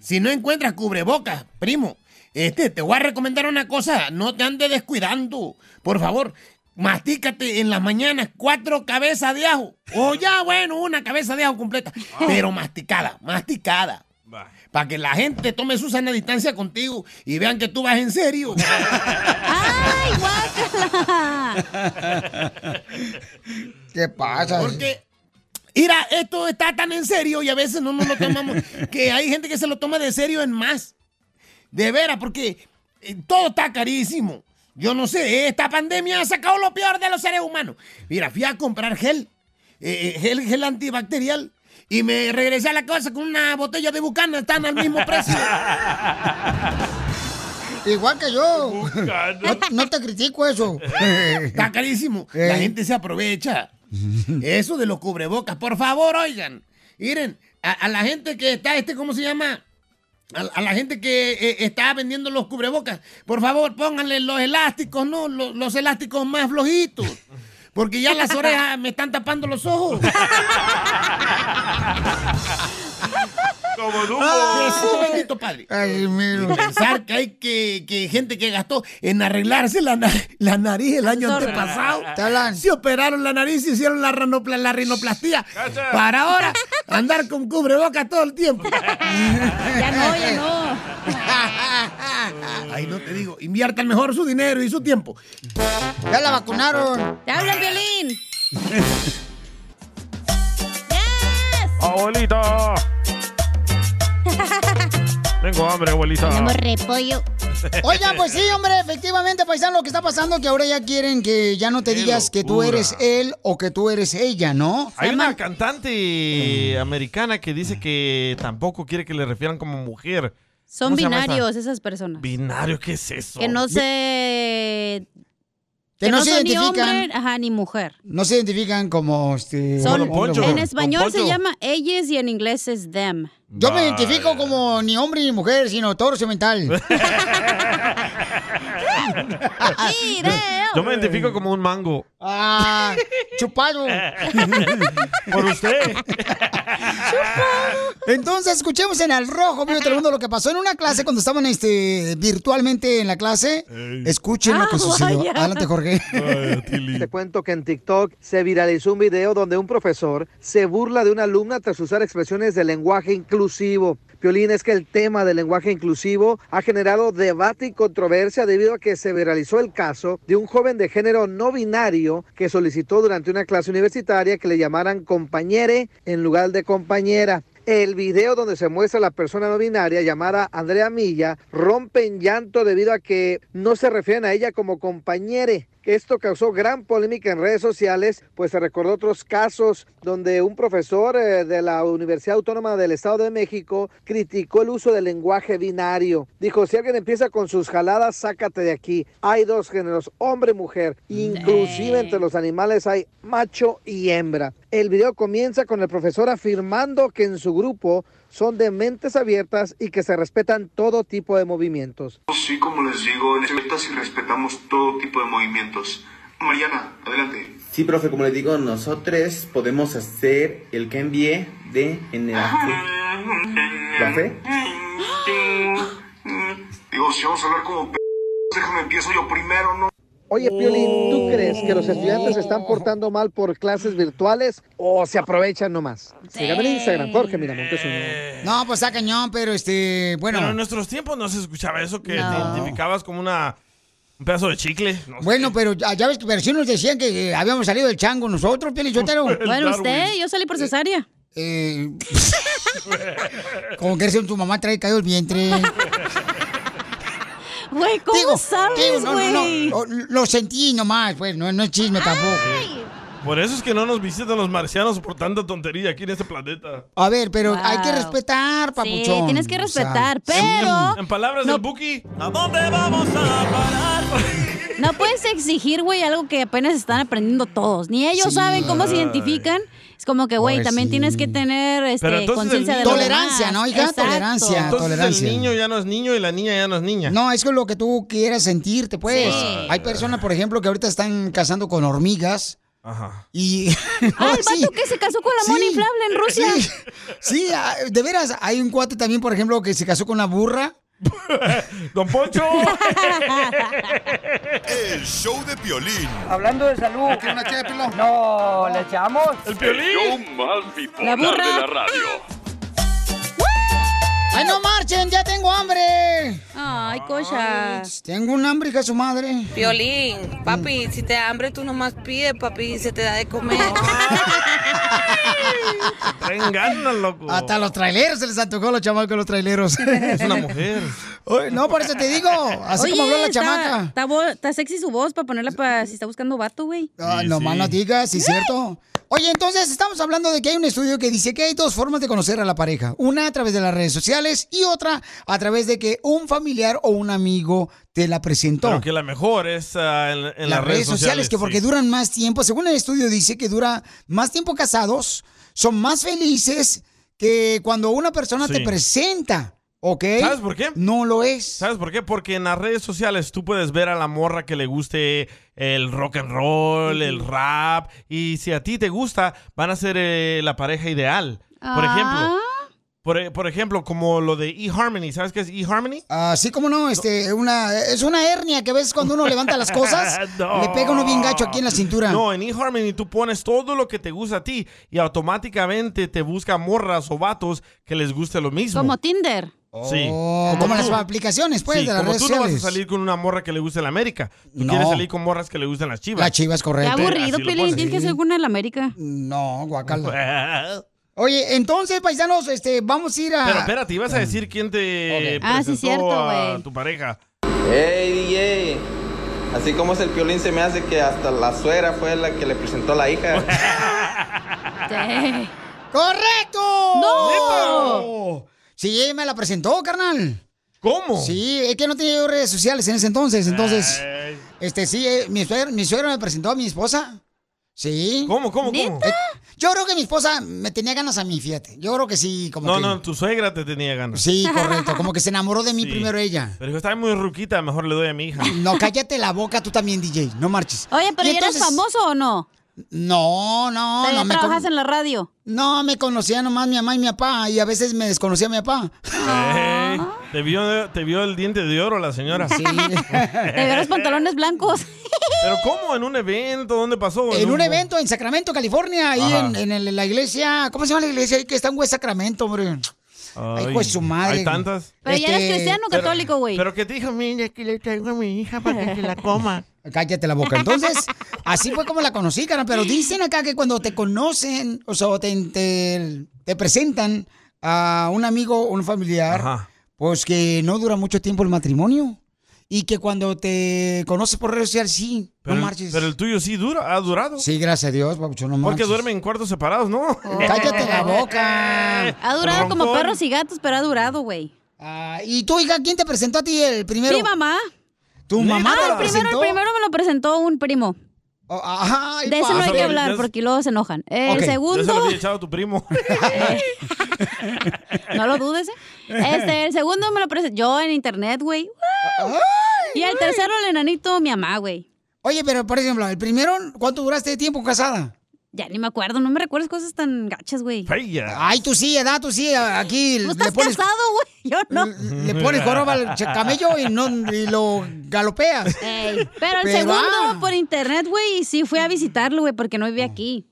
si no encuentras cubrebocas, primo, este, te voy a recomendar una cosa. No te andes descuidando. Por favor, mastícate en las mañanas cuatro cabezas de ajo. O ya, bueno, una cabeza de ajo completa. Pero masticada, masticada. Para que la gente tome su sana distancia contigo y vean que tú vas en serio. ¡Ay, guácala! ¿Qué pasa? Porque, mira, esto está tan en serio y a veces no nos lo tomamos, que hay gente que se lo toma de serio en más. De veras, porque eh, todo está carísimo. Yo no sé, esta pandemia ha sacado lo peor de los seres humanos. Mira, fui a comprar gel, eh, eh, gel, gel antibacterial, y me regresé a la casa con una botella de bucana, están al mismo precio. Igual que yo. No, no te critico eso. Está carísimo. La gente se aprovecha. Eso de los cubrebocas. Por favor, oigan. Miren, a, a la gente que está, este, ¿cómo se llama? A, la gente que eh, está vendiendo los cubrebocas, por favor, pónganle los elásticos, ¿no? Los, los elásticos más flojitos. Porque ya las orejas me están tapando los ojos. Como Jesús bendito Padre. Ay, mío. Y pensar que hay que, que gente que gastó en arreglarse la, na- la nariz el año Sorry. antepasado. Te hablan. Se operaron la nariz y hicieron la, ranopla- la rinoplastía. Cacha. Para ahora andar con cubrebocas todo el tiempo. Ya no, ya no. Ay, no te digo, inviertan mejor su dinero y su tiempo. Ya la vacunaron. ¡Te habla el violín! Abuelita. Tengo hambre, abuelita. Tenemos repollo. Oigan, pues sí, hombre, efectivamente, paisano, lo que está pasando que ahora ya quieren que ya no te Qué digas que tú eres él o que tú eres ella, ¿no? Hay una cantante americana que dice que tampoco quiere que le refieran como mujer. Son binarios esas personas. Binario, ¿qué es eso? Que no se... Que no se son ni identifican. hombre, ajá, ni mujer. No se identifican como este. Son, hombre en español se llama ellos y en inglés es them. Yo me identifico como ni hombre ni mujer, sino toro mental. Yo me identifico como un mango. Ah, chupado. Por usted. Entonces, escuchemos en el rojo, vivo Telemundo, lo que pasó en una clase cuando estaban este, virtualmente en la clase. Escuchen lo que Ah, sucedió. vaya. Adelante, Jorge. Te cuento que en TikTok se viralizó un video donde un profesor se burla de una alumna tras usar expresiones de lenguaje inclusivo. Piolín, es que el tema del lenguaje inclusivo ha generado debate y controversia debido a que se viralizó el caso de un joven de género no binario que solicitó durante una clase universitaria que le llamaran compañere en lugar de compañera. El video donde se muestra a la persona no binaria llamada Andrea Milla rompe en llanto debido a que no se refieren a ella como compañere. Esto causó gran polémica en redes sociales, pues se recordó otros casos donde un profesor eh, de la Universidad Autónoma del Estado de México criticó el uso del lenguaje binario. Dijo, si alguien empieza con sus jaladas, sácate de aquí. Hay dos géneros, hombre y mujer. Inclusive entre los animales hay macho y hembra. El video comienza con el profesor afirmando que en su grupo son de mentes abiertas y que se respetan todo tipo de movimientos. Sí, como les digo, respetas y respetamos todo tipo de movimientos. Mariana, adelante. Sí, profe, como les digo, nosotros podemos hacer el cambio de en el ¿Profe? Digo, si vamos a hablar como p... déjame empiezo yo primero, ¿no? Oye, Piolín, ¿tú crees que los estudiantes se están portando mal por clases virtuales o se aprovechan nomás? Sígame en Instagram, Jorge Miramontes uno. No, pues está cañón, pero este, bueno. Pero en nuestros tiempos no se escuchaba eso que No. te identificabas como una un pedazo de chicle. No sé. Bueno, pero ya ya ves que pero sí nos decían que eh, habíamos salido del chango nosotros, Pielichotero. El Bueno, usted, yo salí por cesárea. Eh, como que eres tu mamá trae caído el vientre. Güey, ¿cómo Digo, sabes, digo, no, no, güey? no, lo, lo sentí nomás, pues, no, no es chisme tampoco. Por eso es que no nos visitan los marcianos por tanta tontería aquí en este planeta. A ver, pero Wow. hay que respetar, papuchón. tienes que O sea, respetar, pero- En palabras No. del Buki, ¿a dónde vamos a parar? No puedes exigir, güey, algo que apenas están aprendiendo todos. Ni ellos Sí. saben cómo se identifican. Es como que, güey, Pues también sí. tienes que tener este, conciencia de los Tolerancia, demás. ¿no, hija? Exacto. Tolerancia. Entonces tolerancia. el niño ya no es niño y la niña ya no es niña. No, es que lo que tú quieras sentirte, pues. Sí. Hay personas, por ejemplo, que ahorita están cazando con hormigas. Ajá. Y. Ah, el vato que se casó con la mona inflable en Rusia. Sí, sí, ah, de veras, hay un cuate también, por ejemplo, que se casó con una burra. Don Poncho. El show de Piolín. Hablando de salud. ¿Quiere una ché de pilón? No, ¿le echamos? El El show más bipolar La de la radio. ¡Ay, no marchen! ¡Ya tengo hambre! Ay, cocha. Tengo un hambre, hija de su madre. Violín, papi, si te da hambre tú nomás pides, papi, y se te da de comer. Traen ganas, loco. Hasta los traileros se les antojó a los chamacos los traileros. Es una mujer. Oye, no, por eso te digo. Así como habló la está- chamaca. Está, está sexy su voz para ponerla para si está buscando vato, güey. Ah, no más no digas, sí es cierto. Oye, entonces estamos hablando de que hay un estudio que dice que hay dos formas de conocer a la pareja. Una a través de las redes sociales y otra a través de que un familiar o un amigo te la presentó. Pero que la mejor es ah, en, en las, redes sociales, que porque sí. duran más tiempo. Según el estudio dice que dura más tiempo casados, son más felices que cuando una persona te presenta, ¿ok? ¿Sabes por qué? No lo es. ¿Sabes por qué? Porque en las redes sociales tú puedes ver a la morra que le guste el rock and roll, el rap, y si a ti te gusta, van a ser eh, la pareja ideal. Por Ah. ejemplo, por, e- por ejemplo, como lo de eHarmony. ¿Sabes qué es eHarmony? Así como no, este, una, es una hernia que ves cuando uno levanta las cosas, No. le pega uno bien gacho aquí en la cintura. No, en eHarmony tú pones todo lo que te gusta a ti y automáticamente te busca morras o vatos que les guste lo mismo. Como Tinder. Sí. Oh, como las aplicaciones, pues, Sí, de las como redes tú no vas a salir con una morra que le guste la América. Tú No. quieres salir con morras que le gusten las chivas. Las chivas, Qué correcto. aburrido, Así lo Pelín. Tienes que ser una de la América. No, guacala. Oye, entonces, paisanos, este, vamos a ir a... Pero espérate, ibas a decir quién te Ok. Ah, sí, presentó cierto, a tu pareja. Hey, DJ. Así como es el piolín, se me hace que hasta la suegra fue la que le presentó a la hija. ¡Correcto! ¡No! Sí, ella me la presentó, carnal. ¿Cómo? Sí, es que no tenía yo redes sociales en ese entonces. Entonces, este sí, eh, mi suegra, mi suegra me presentó a mi esposa. Sí. ¿Cómo, cómo, cómo? Eh, Yo creo que mi esposa me tenía ganas a mí, fíjate. Yo creo que sí, como No, que... no, tu suegra te tenía ganas. Sí, correcto. Como que se enamoró de mí Sí. primero ella. Pero dijo, está muy ruquita, mejor le doy a mi hija. No, cállate la boca tú también, DJ. No marches. Oye, pero Y ¿y eres famoso o no? No, no, ¿Pero no. me trabajas con- en la radio? No, me conocía nomás mi mamá y mi papá. Y a veces me desconocía mi papá. Ey, te, vio, te vio el diente de oro la señora. Sí. Te veo los pantalones blancos. Pero ¿cómo? ¿En un evento? ¿Dónde pasó? En un evento en Sacramento, California, ahí en, en el- la iglesia. ¿Cómo se llama la iglesia? Ahí que está en West Sacramento, hombre. Ay, de su madre. Hay tantas. Pero ya eres Este, cristiano o pero- católico, güey. Pero que te dijo, mira, que le traigo a mi hija para que se la coma. Cállate la boca. Entonces, así fue como la conocí, cara. Pero dicen acá que cuando te conocen, o sea, te, te, te presentan a un amigo o un familiar, pues que no dura mucho tiempo el matrimonio. Y que cuando te conoces por redes sociales, sí, Pero, no marches. pero el tuyo sí dura, ha durado. Sí, gracias a Dios, papucho, no Porque duermen en cuartos separados, ¿no? Cállate la boca. Ha durado como Roncón. perros y gatos, pero ha durado, güey. Ah, ¿Y tú, hija, quién te presentó a ti el primero? Mi mamá. ¿Tu mamá te Ah, lo el primero, presentó? el primero me lo presentó un primo. ay, de eso no hay que hablar porque luego se enojan. El Ok, Ya se segundo, lo había echado a tu primo. no lo dudes, ¿eh? Este, el segundo me lo presentó yo en internet, güey. Y el tercero, el enanito, mi mamá, güey. Oye, pero por ejemplo, el primero, ¿cuánto duraste de tiempo casada? Ya ni me acuerdo, no me recuerdas cosas tan gachas, güey. Ay, tú sí, edad, tú sí, aquí Tú le estás pones, casado, güey, yo no. le pones joroba al camello y, no, y lo galopeas. Ey, Pero el Pero, segundo ah. por internet, güey, sí fui a visitarlo, güey, porque no vivía aquí.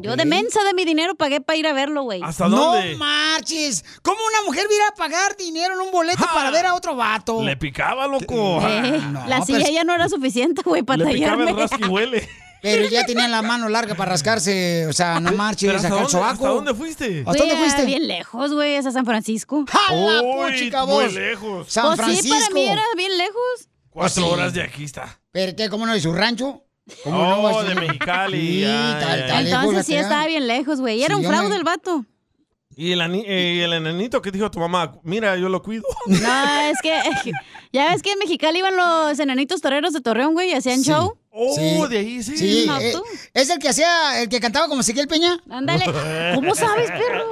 Yo de mensa de mi dinero pagué para ir a verlo, güey. No marches. ¿Cómo una mujer viera a pagar dinero en un boleto para ver a otro vato? Le picaba, loco. Eh, No, la pues- silla ya no era suficiente, güey, para Le picaba el rasquihuele. Pero ya tenían la mano larga para rascarse, o sea, no marches, ¿Pero hasta sacar sobaco. hasta dónde fuiste? ¿Hasta dónde Fui a fuiste? Bien lejos, güey, hasta San Francisco. ¡Hala, Uy, pochica, muy vos! lejos. San Pues Francisco. sí, para mí era bien lejos. Cuatro sí. horas de aquí está. ¿Pero qué? ¿Cómo no? ¿De su rancho? ¿Cómo Oh, no? a- de Mexicali, Sí, tal, tal, lejos Entonces sí estaba bien lejos, güey. Y era Sí, un fraude me- el vato. ¿Y el, eh, y el enanito que dijo a tu mamá, mira, yo lo cuido. No, es que ya ves que en Mexicali iban los enanitos toreros de Torreón, güey, y hacían show. Oh, Sí. de ahí sí. Sí, No, eh, es el que hacía, el que cantaba como Ezequiel Peña. Ándale. ¿Cómo sabes, perro?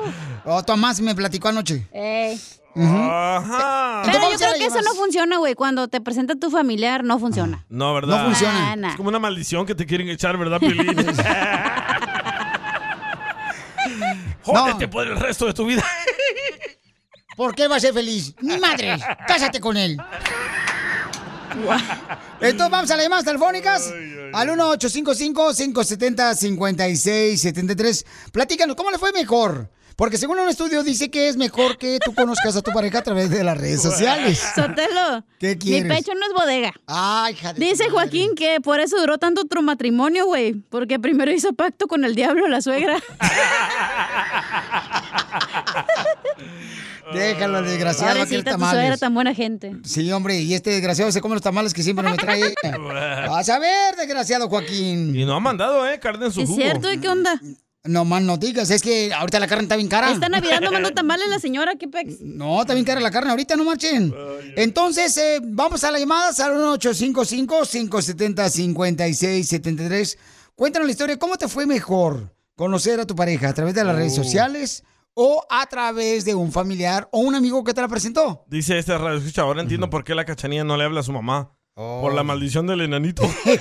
Oh, Tomás me platicó anoche. Ey. Ajá. Pero yo ¿cómo se creo que eso no funciona, güey. Cuando te presenta tu familiar, no funciona. No, ¿verdad? No funciona. Ah, nah. Es como una maldición que te quieren echar, ¿verdad, Piolín? Jódete por el resto de tu vida. ¿Por qué va a ser feliz? Ni madre, cásate con él. Entonces vamos a las llamadas telefónicas al 1-855-570-5673. Platícanos, ¿cómo le fue mejor? Porque según un estudio dice que es mejor que tú conozcas a tu pareja a través de las redes sociales. Sotelo. ¿Qué Mi quieres? pecho no es bodega. Ay, hija de Dice tu madre. Joaquín que por eso duró tanto otro matrimonio, güey. Porque primero hizo pacto con el diablo la suegra. Déjalo, desgraciado, que Pobrecita, tu suegra tamales. tan buena gente. Sí, hombre, y este desgraciado se come los tamales que siempre me trae. Vas a ver, desgraciado Joaquín. Y no ha mandado, ¿eh? Carne en su ¿Es jugo. cierto? ¿Y qué onda? No más no digas, es que ahorita la carne está bien cara. Esta Navidad no mandó tamales la señora, ¿qué pex? No, está bien cara la carne, ahorita no marchen. Entonces, eh, vamos a las llamadas al 1855-570-5673. Cuéntanos la historia, ¿cómo te fue mejor conocer a tu pareja? ¿A través de las redes Oh. sociales o a través de un familiar o un amigo que te la presentó? Dice este radio escucha, ahora entiendo por qué la cachanilla no le habla a su mamá. Por la maldición del enanito. Ahí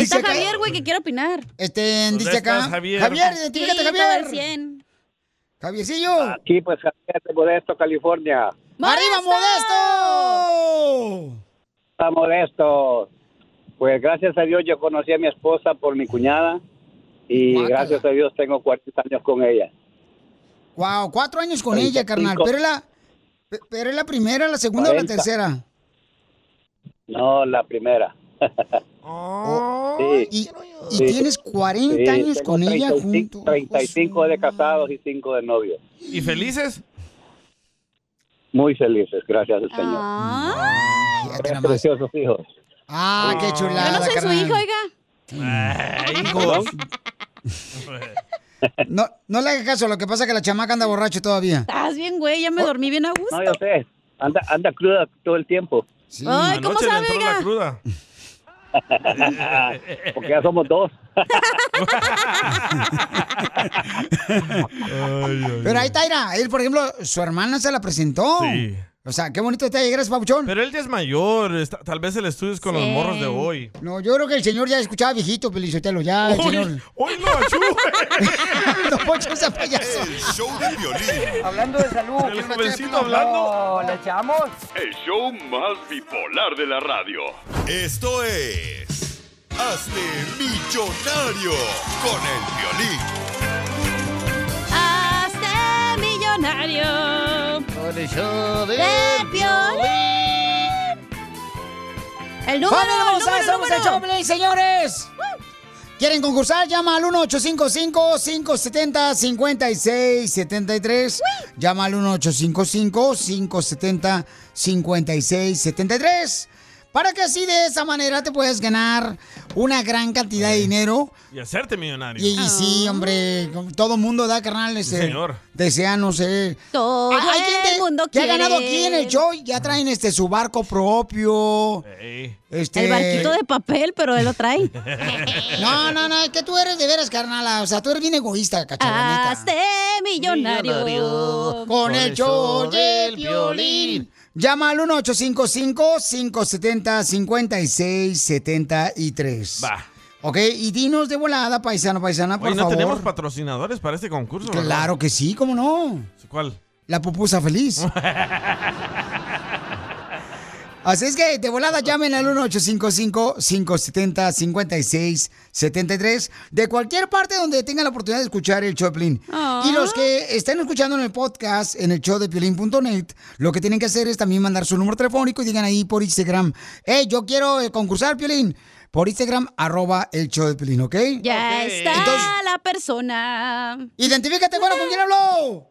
Dice está acá- Javier, güey, que quiere opinar. Este, ¿Dónde dice acá. estás, Javier? Javier, identifícate, Sí, Javier. todo al 100. Javiercillo. Aquí, pues, Javier de Modesto, California. ¡Arriba, Modesto! Está Modesto. Pues gracias a Dios yo conocí a mi esposa por mi cuñada y Guácala. gracias a Dios tengo 40 años con ella. Wow, cuatro años con Treinta ella, y carnal. cinco. Pero es la, pe- pero es la primera, la segunda o la tercera. No, la primera. sí. Y, y Sí. tienes 40 Sí, años con ella 35 junto. 35 de casados y 5 de novios. ¿Y felices? Muy felices, gracias al Señor. Fíjate Tres preciosos hijos. Ah, qué Yo chulada, no soy su carnal. hijo, oiga. Ay, hijos. No, no le hagas caso, lo que pasa es que la chamaca anda borracho todavía. Estás bien, güey, ya me Oh. dormí bien a gusto. No, yo sé. Anda, anda cruda todo el tiempo. Ay, ¿cómo Anoche le sabe, entró oiga? la cruda. Porque ya somos dos. Pero ahí está, él, por ejemplo, su hermana se la presentó. Sí. O sea, qué bonito detalle, gracias, Papuchón. Pero él ya es mayor, está- tal vez el estudio es con los morros de hoy. No, yo creo que el señor ya escuchaba viejito, Pelizotelo, ya, el Uy, señor. ¡Uy, no, achú! Don Poncho, ese payaso. El show de violín. Hablando de salud. El jovencito hablando. No, ¿Le echamos? El show más bipolar de la radio. Esto es. Hazte millonario con el violín. Millonario. Con el show de Piolín. El número, ¡Familia el número, el ¡Somos el número. show, señores! ¿Quieren concursar? Llama al 1-855-570-5673. Llama al 1-855-570-5673. Para que así de esa manera te puedas ganar una gran cantidad de dinero. Y hacerte millonario. Y, y sí, hombre, todo mundo da carnal este, señor. Desea, no sé. Todo Hay- hay gente el mundo que ha ganado aquí en el show. Ya traen este su barco propio. Este... El barquito de papel, pero él lo trae. No, no, no, es que tú eres de veras, carnal. O sea, tú eres bien egoísta, cacharranita. Hazte millonario. Con el show del violín. Llama al 1-855-570-5673. Va. Ok, y dinos de volada, paisano, paisana, por Oye, ¿no favor. tenemos patrocinadores para este concurso? ¿verdad? Claro que sí, ¿cómo no? ¿Cuál? La pupusa feliz. Así es que de volada llamen al 1-855-570-5673 de cualquier parte donde tengan la oportunidad de escuchar el Choplin. Y los que estén escuchando en el podcast, en el show de Piolín.net, lo que tienen que hacer es también mandar su número telefónico y digan ahí por Instagram, hey, yo quiero eh, concursar, Piolín. Por Instagram, arroba el show de Piolín, ¿ok? Ya está Entonces, la persona. identifícate, bueno, ¿con quién habló?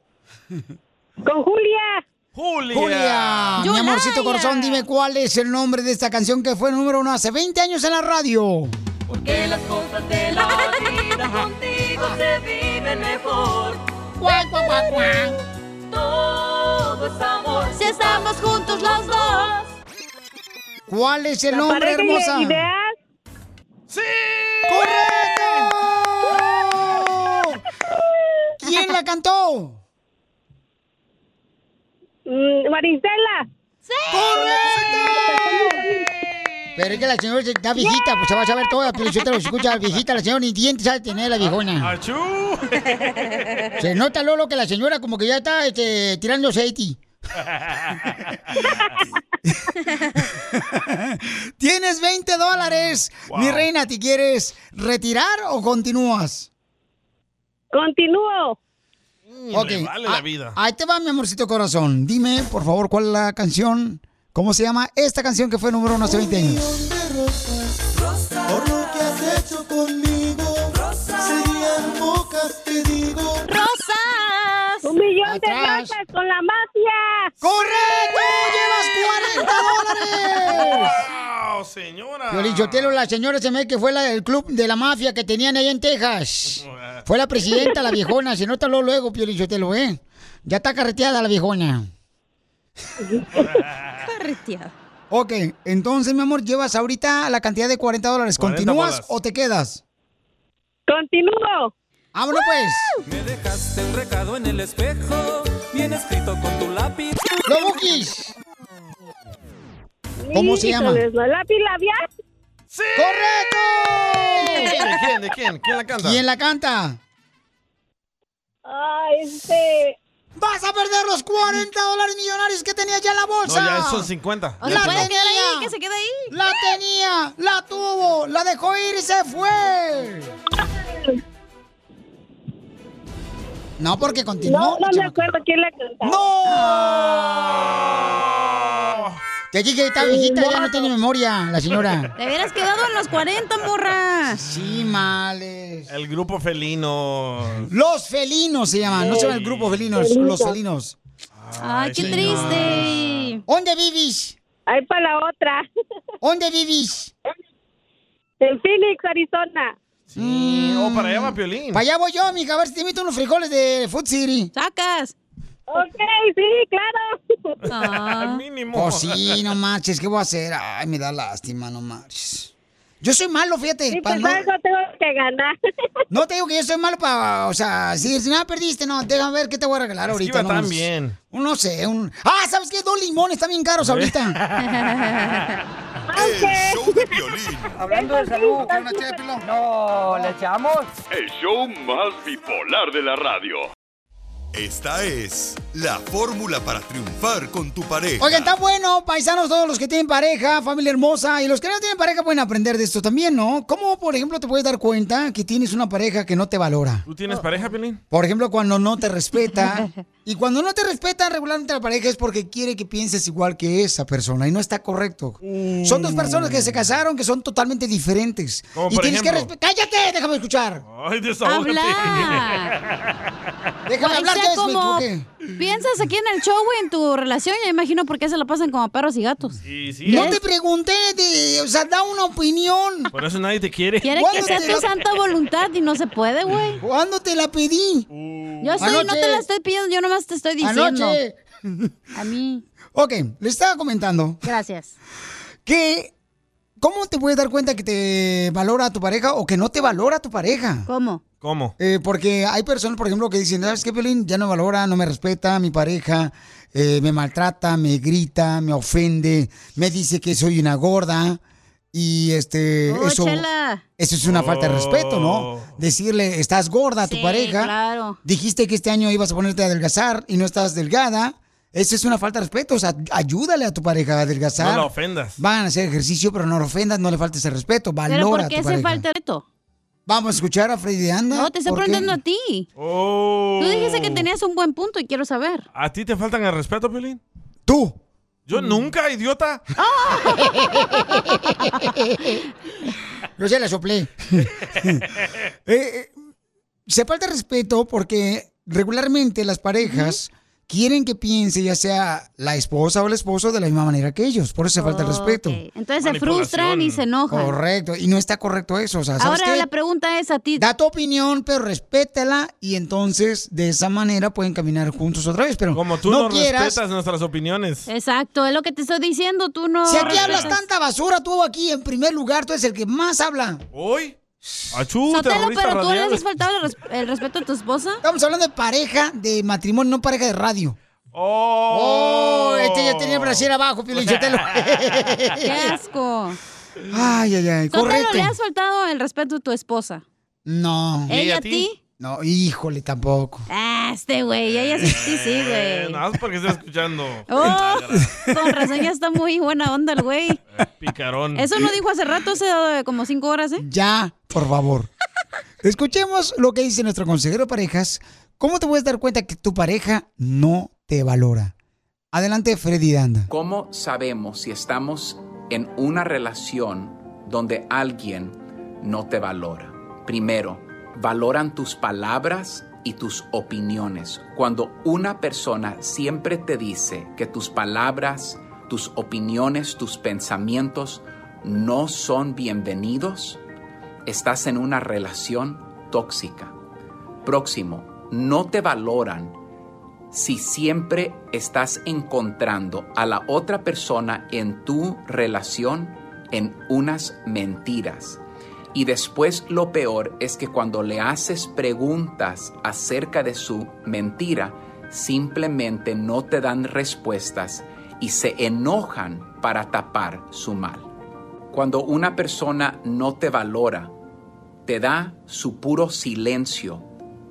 Con Julia. Julia. Julia, mi amorcito corazón, dime cuál es el nombre de esta canción que fue número uno hace 20 años en la radio. Porque las cosas de la vida contigo se viven mejor. Guau, guau, guau, guau. Todo es amor. Si estamos juntos los dos. ¿Cuál es el ¿La nombre, hermosa? ideal? ¡Sí! ¡Correcto! ¿Quién la cantó? Mm, Marisela. ¡Correcto! Pero es que la señora está viejita, pues se va a saber todo. Pero si usted lo escucha viejita, la señora ni dientes sabe tener la viejona. ¡Achú! Se nota, Lolo, que la señora como que ya está este, tirando aceite. Tienes 20 dólares. Wow. Mi reina, ¿te quieres retirar o continúas? Continúo. Ok, Le vale ah, la vida. Ahí te va, mi amorcito corazón. Dime, por favor, cuál es la canción. ¿Cómo se llama esta canción que fue número uno hace 20 años? Atrás. con la mafia. ¡Correcto! ¡Llevas 40 dólares! ¡Wow, señora! Piolichotelo, la señora se me que fue la, el club de la mafia que tenían ahí en Texas. Fue la presidenta, la viejona. Se nota luego, luego, Piolichotelo, ¿eh? Ya está carreteada la viejona. Carreteada. Ok, entonces, mi amor, llevas ahorita la cantidad de 40 dólares. 40 ¿Continúas o te quedas? Continúo. ¡Vámonos, pues! Me dejaste un recado en el espejo, bien escrito con tu lápiz. ¡Los Bukis! ¿Cómo se llama? ¿La lápiz labial? ¡Sí! ¡Correcto! ¿De quién? ¿De quién? ¿Quién la canta? ¿Quién la canta? Ah, este... ¡Vas a perder los 40 dólares millonarios que tenías ya en la No, bolsa! ya son 50. O no. quedar ahí, que se quede ahí. ¡La tenía! ¡La tuvo! ¡La dejó ir y se fue! No, porque continuó. No, no me acuerdo quién la cantaba. ¡No! Te dije que está viejita, ya no tiene memoria la señora. Te hubieras quedado en los 40, morra. Sí, males. El grupo felino. Los felinos se llaman, no se llama el grupo felinos, los felinos. Ay, qué señor. triste. ¿Dónde vivís? Ahí para la otra. ¿Dónde vivís? En Phoenix, Arizona. Sí, o para allá va Piolín. Para allá voy yo, mija, a ver si te invito unos frijoles de Food City. Sacas. Ok, sí, claro. Ah. Mínimo. Oh, sí, no marches, ¿qué voy a hacer? Ay, me da lástima, no marches. Yo soy malo, fíjate. Sí, pa' pues no, algo tengo que ganar. no te digo que yo soy malo para, o sea, si si nada perdiste, no, déjame ver qué te voy a regalar Es que ahorita. Un, No sé, un... Ah, ¿sabes qué? Dos limones están bien caros ahorita. El show de Piolín. Hablando de salud. No, ¿le echamos? El show más bipolar de la radio. Esta es la fórmula para triunfar con tu pareja. Oigan, está bueno, paisanos, todos los que tienen pareja, familia hermosa, y los que no tienen pareja pueden aprender de esto también, ¿no? ¿Cómo, por ejemplo, te puedes dar cuenta que tienes una pareja que no te valora? ¿Tú tienes pareja, Pelín? Por ejemplo, cuando no te respeta. Y cuando no te respeta regularmente la pareja es porque quiere que pienses igual que esa persona y no está correcto. Son dos personas que se casaron que son totalmente diferentes. Como y por tienes que respetar. ¡Cállate! Déjame escuchar. Ay, desahógate. Déjame hablar, me como piensas aquí en el show, güey, en tu relación, ya imagino por qué se la pasan como perros y gatos. No te pregunté, de- o sea, da una opinión. Por eso nadie te quiere. Quiere que sea tu santa voluntad y no se puede, güey. ¿Cuándo te la pedí? Yo no Anoche. te la estoy pidiendo, yo nomás te estoy diciendo. Anoche. A mí. Ok, le estaba comentando Gracias. que ¿cómo te puedes dar cuenta que te valora tu pareja o que no te valora tu pareja? ¿Cómo? ¿Cómo? Eh, porque hay personas, por ejemplo, que dicen, ¿sabes qué, Pelín? Ya no valora, no me respeta mi pareja, eh, me maltrata, me grita, me ofende, me dice que soy una gorda. Y este, Oh, eso, eso es una falta de respeto, ¿no? Decirle, estás gorda a tu Sí, pareja. claro. Dijiste que este año ibas a ponerte a adelgazar y no estás delgada. Eso es una falta de respeto. O sea, ayúdale a tu pareja a adelgazar. No la ofendas. Van a hacer ejercicio, pero no lo ofendas, no le faltes el respeto. Valora ¿Pero por a qué tu pareja. falta reto? Vamos a escuchar a Freddy de Anda. No, te estoy preguntando a ti. Oh. Tú dijiste que tenías un buen punto y quiero saber. ¿A ti te faltan el respeto, Pelín? Tú. Yo nunca, idiota. Yo se la soplé. Eh, eh, se falta respeto porque regularmente las parejas quieren que piense ya sea la esposa o el esposo de la misma manera que ellos. Por eso se falta el respeto. Entonces se frustran y se enojan. Correcto. Y no está correcto eso. O sea, ¿sabes Ahora qué? la pregunta es a ti. Da tu opinión, pero respétala y entonces de esa manera pueden caminar juntos otra vez. Pero Como tú no, quieras. respetas nuestras opiniones. Exacto, es lo que te estoy diciendo, tú no. Si aquí hablas tanta basura, tú aquí en primer lugar, tú eres el que más habla. ¿Hoy? Achú, Sotelo, terrorista pero tú le has faltado el, res- el respeto a tu esposa. Estamos hablando de pareja, de matrimonio, no pareja de radio. Oh, Oh, este ya tenía brasier abajo, Piolín Sotelo. Qué asco. Ay, ay, ay, Sotelo, correcto. le has faltado el respeto a tu esposa. No. ¿Ella a ti? No, híjole, tampoco. Ah, este güey, ella sí, sí, sí, Eh, güey. Nada más porque está escuchando. Oh, con razón ya está muy buena onda el güey. Picarón. Eso no dijo hace rato, hace eh, como cinco horas, ¿eh? Ya, por favor. Escuchemos lo que dice nuestro consejero de parejas. ¿Cómo te puedes dar cuenta que tu pareja no te valora? Adelante, Freddy Danda. ¿Cómo sabemos si estamos en una relación donde alguien no te valora? Primero, valoran tus palabras y tus opiniones. Cuando una persona siempre te dice que tus palabras, tus opiniones, tus pensamientos no son bienvenidos, estás en una relación tóxica. Próximo, no te valoran si siempre estás encontrando a la otra persona en tu relación en unas mentiras. Y después lo peor es que cuando le haces preguntas acerca de su mentira, simplemente no te dan respuestas y se enojan para tapar su mal. Cuando una persona no te valora, te da su puro silencio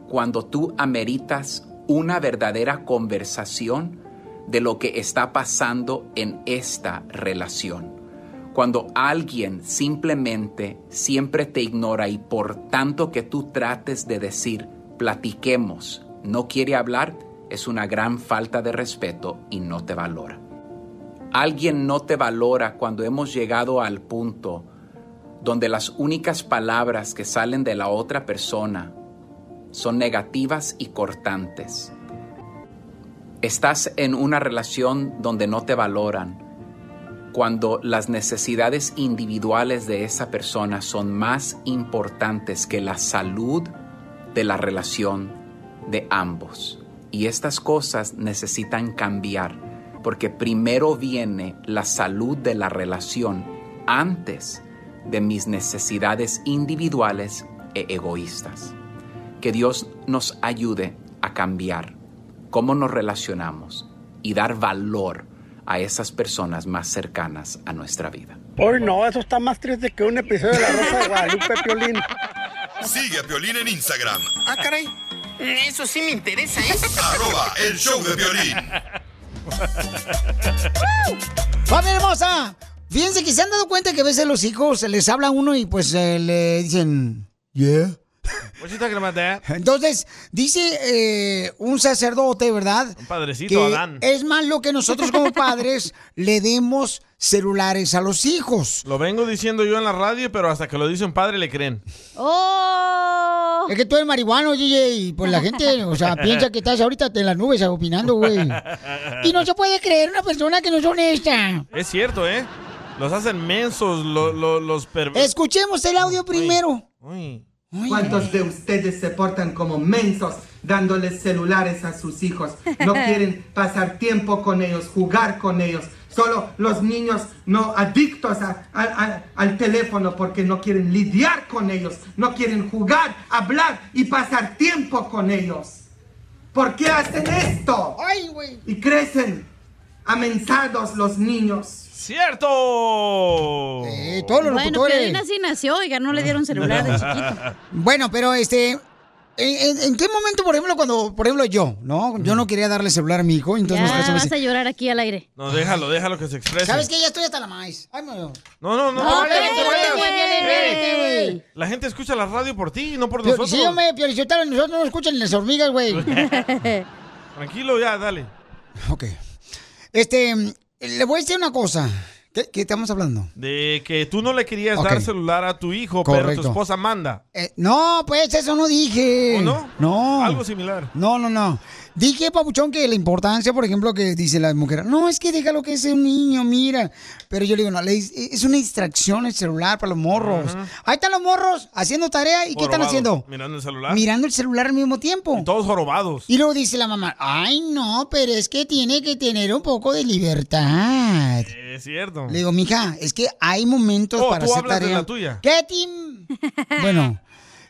cuando tú ameritas una verdadera conversación de lo que está pasando en esta relación. Cuando alguien simplemente siempre te ignora y por tanto que tú trates de decir, platiquemos, no quiere hablar, es una gran falta de respeto y no te valora. Alguien no te valora cuando hemos llegado al punto donde las únicas palabras que salen de la otra persona son negativas y cortantes. Estás en una relación donde no te valoran cuando las necesidades individuales de esa persona son más importantes que la salud de la relación de ambos. Y estas cosas necesitan cambiar porque primero viene la salud de la relación antes de mis necesidades individuales e egoístas. Que Dios nos ayude a cambiar cómo nos relacionamos y dar valor a esas personas más cercanas a nuestra vida. Hoy no, eso está más triste que un episodio de La Rosa de Guadalupe, Piolín. Sigue a Piolín en Instagram, Ah, caray. Eso sí me interesa, ¿eh? arroba el show de violín. ¡Familia hermosa! Fíjense que se han dado cuenta que a veces los hijos les habla a uno y pues eh, le dicen, yeah. What you talking about, Dad? Entonces, dice eh, un sacerdote, ¿verdad? Un padrecito, que Adán. es malo que nosotros como padres le demos celulares a los hijos. Lo vengo diciendo yo en la radio, pero hasta que lo dice un padre le creen. ¡Oh! Es que tú eres marihuano, DJ, y pues la gente, o sea, piensa que estás ahorita en las nubes opinando, güey. Y no se puede creer una persona que no es honesta. Es cierto, ¿eh? Los hacen mensos, lo- lo- los perversos. Escuchemos el audio primero. ¿Cuántos de ustedes se portan como mensos dándoles celulares a sus hijos? No quieren pasar tiempo con ellos, jugar con ellos. Solo los niños no adictos a- a- a- al teléfono porque no quieren lidiar con ellos, no quieren jugar, hablar y pasar tiempo con ellos. ¿Por qué hacen esto? Y crecen amensados los niños. ¡Cierto! todos los Bueno, locutores. Piolín así nació, oiga, no le dieron celular de chiquito. Bueno, pero este. ¿En, en- en qué momento, por ejemplo, cuando, por ejemplo, yo, ¿no? Yo no quería darle celular a mi hijo, entonces Ya vas a llorar aquí al aire. No, déjalo, déjalo que se exprese. ¿sabes qué? Ya estoy hasta la maíz. Ay, No, no, no. No, no. La gente escucha la radio por ti, no por Pio- nosotros. Sí, hombre, Piolichotero, nosotros no nos escuchan ni las hormigas, güey. Tranquilo, ya, dale. ok. Este, le voy a decir una cosa. ¿Qué, qué estamos hablando? De que tú no le querías dar celular a tu hijo, pero tu esposa manda. Eh, no, pues eso no dije. ¿O no? No. Algo similar. No, no, no. Dije, Papuchón, que la importancia, por ejemplo, que dice la mujer, no, es que déjalo que es un niño, mira. Pero yo le digo, no, es una distracción el celular para los morros. Ahí están los morros haciendo tarea y ¿qué están haciendo? Mirando el celular. Mirando el celular al mismo tiempo. Todos jorobados. Y luego dice la mamá, ay no, pero es que tiene que tener un poco de libertad. Es cierto. Le digo, mija, es que hay momentos Oh, para tú hacer hablas de tarea. la tuya. ¿Qué, Tim? bueno,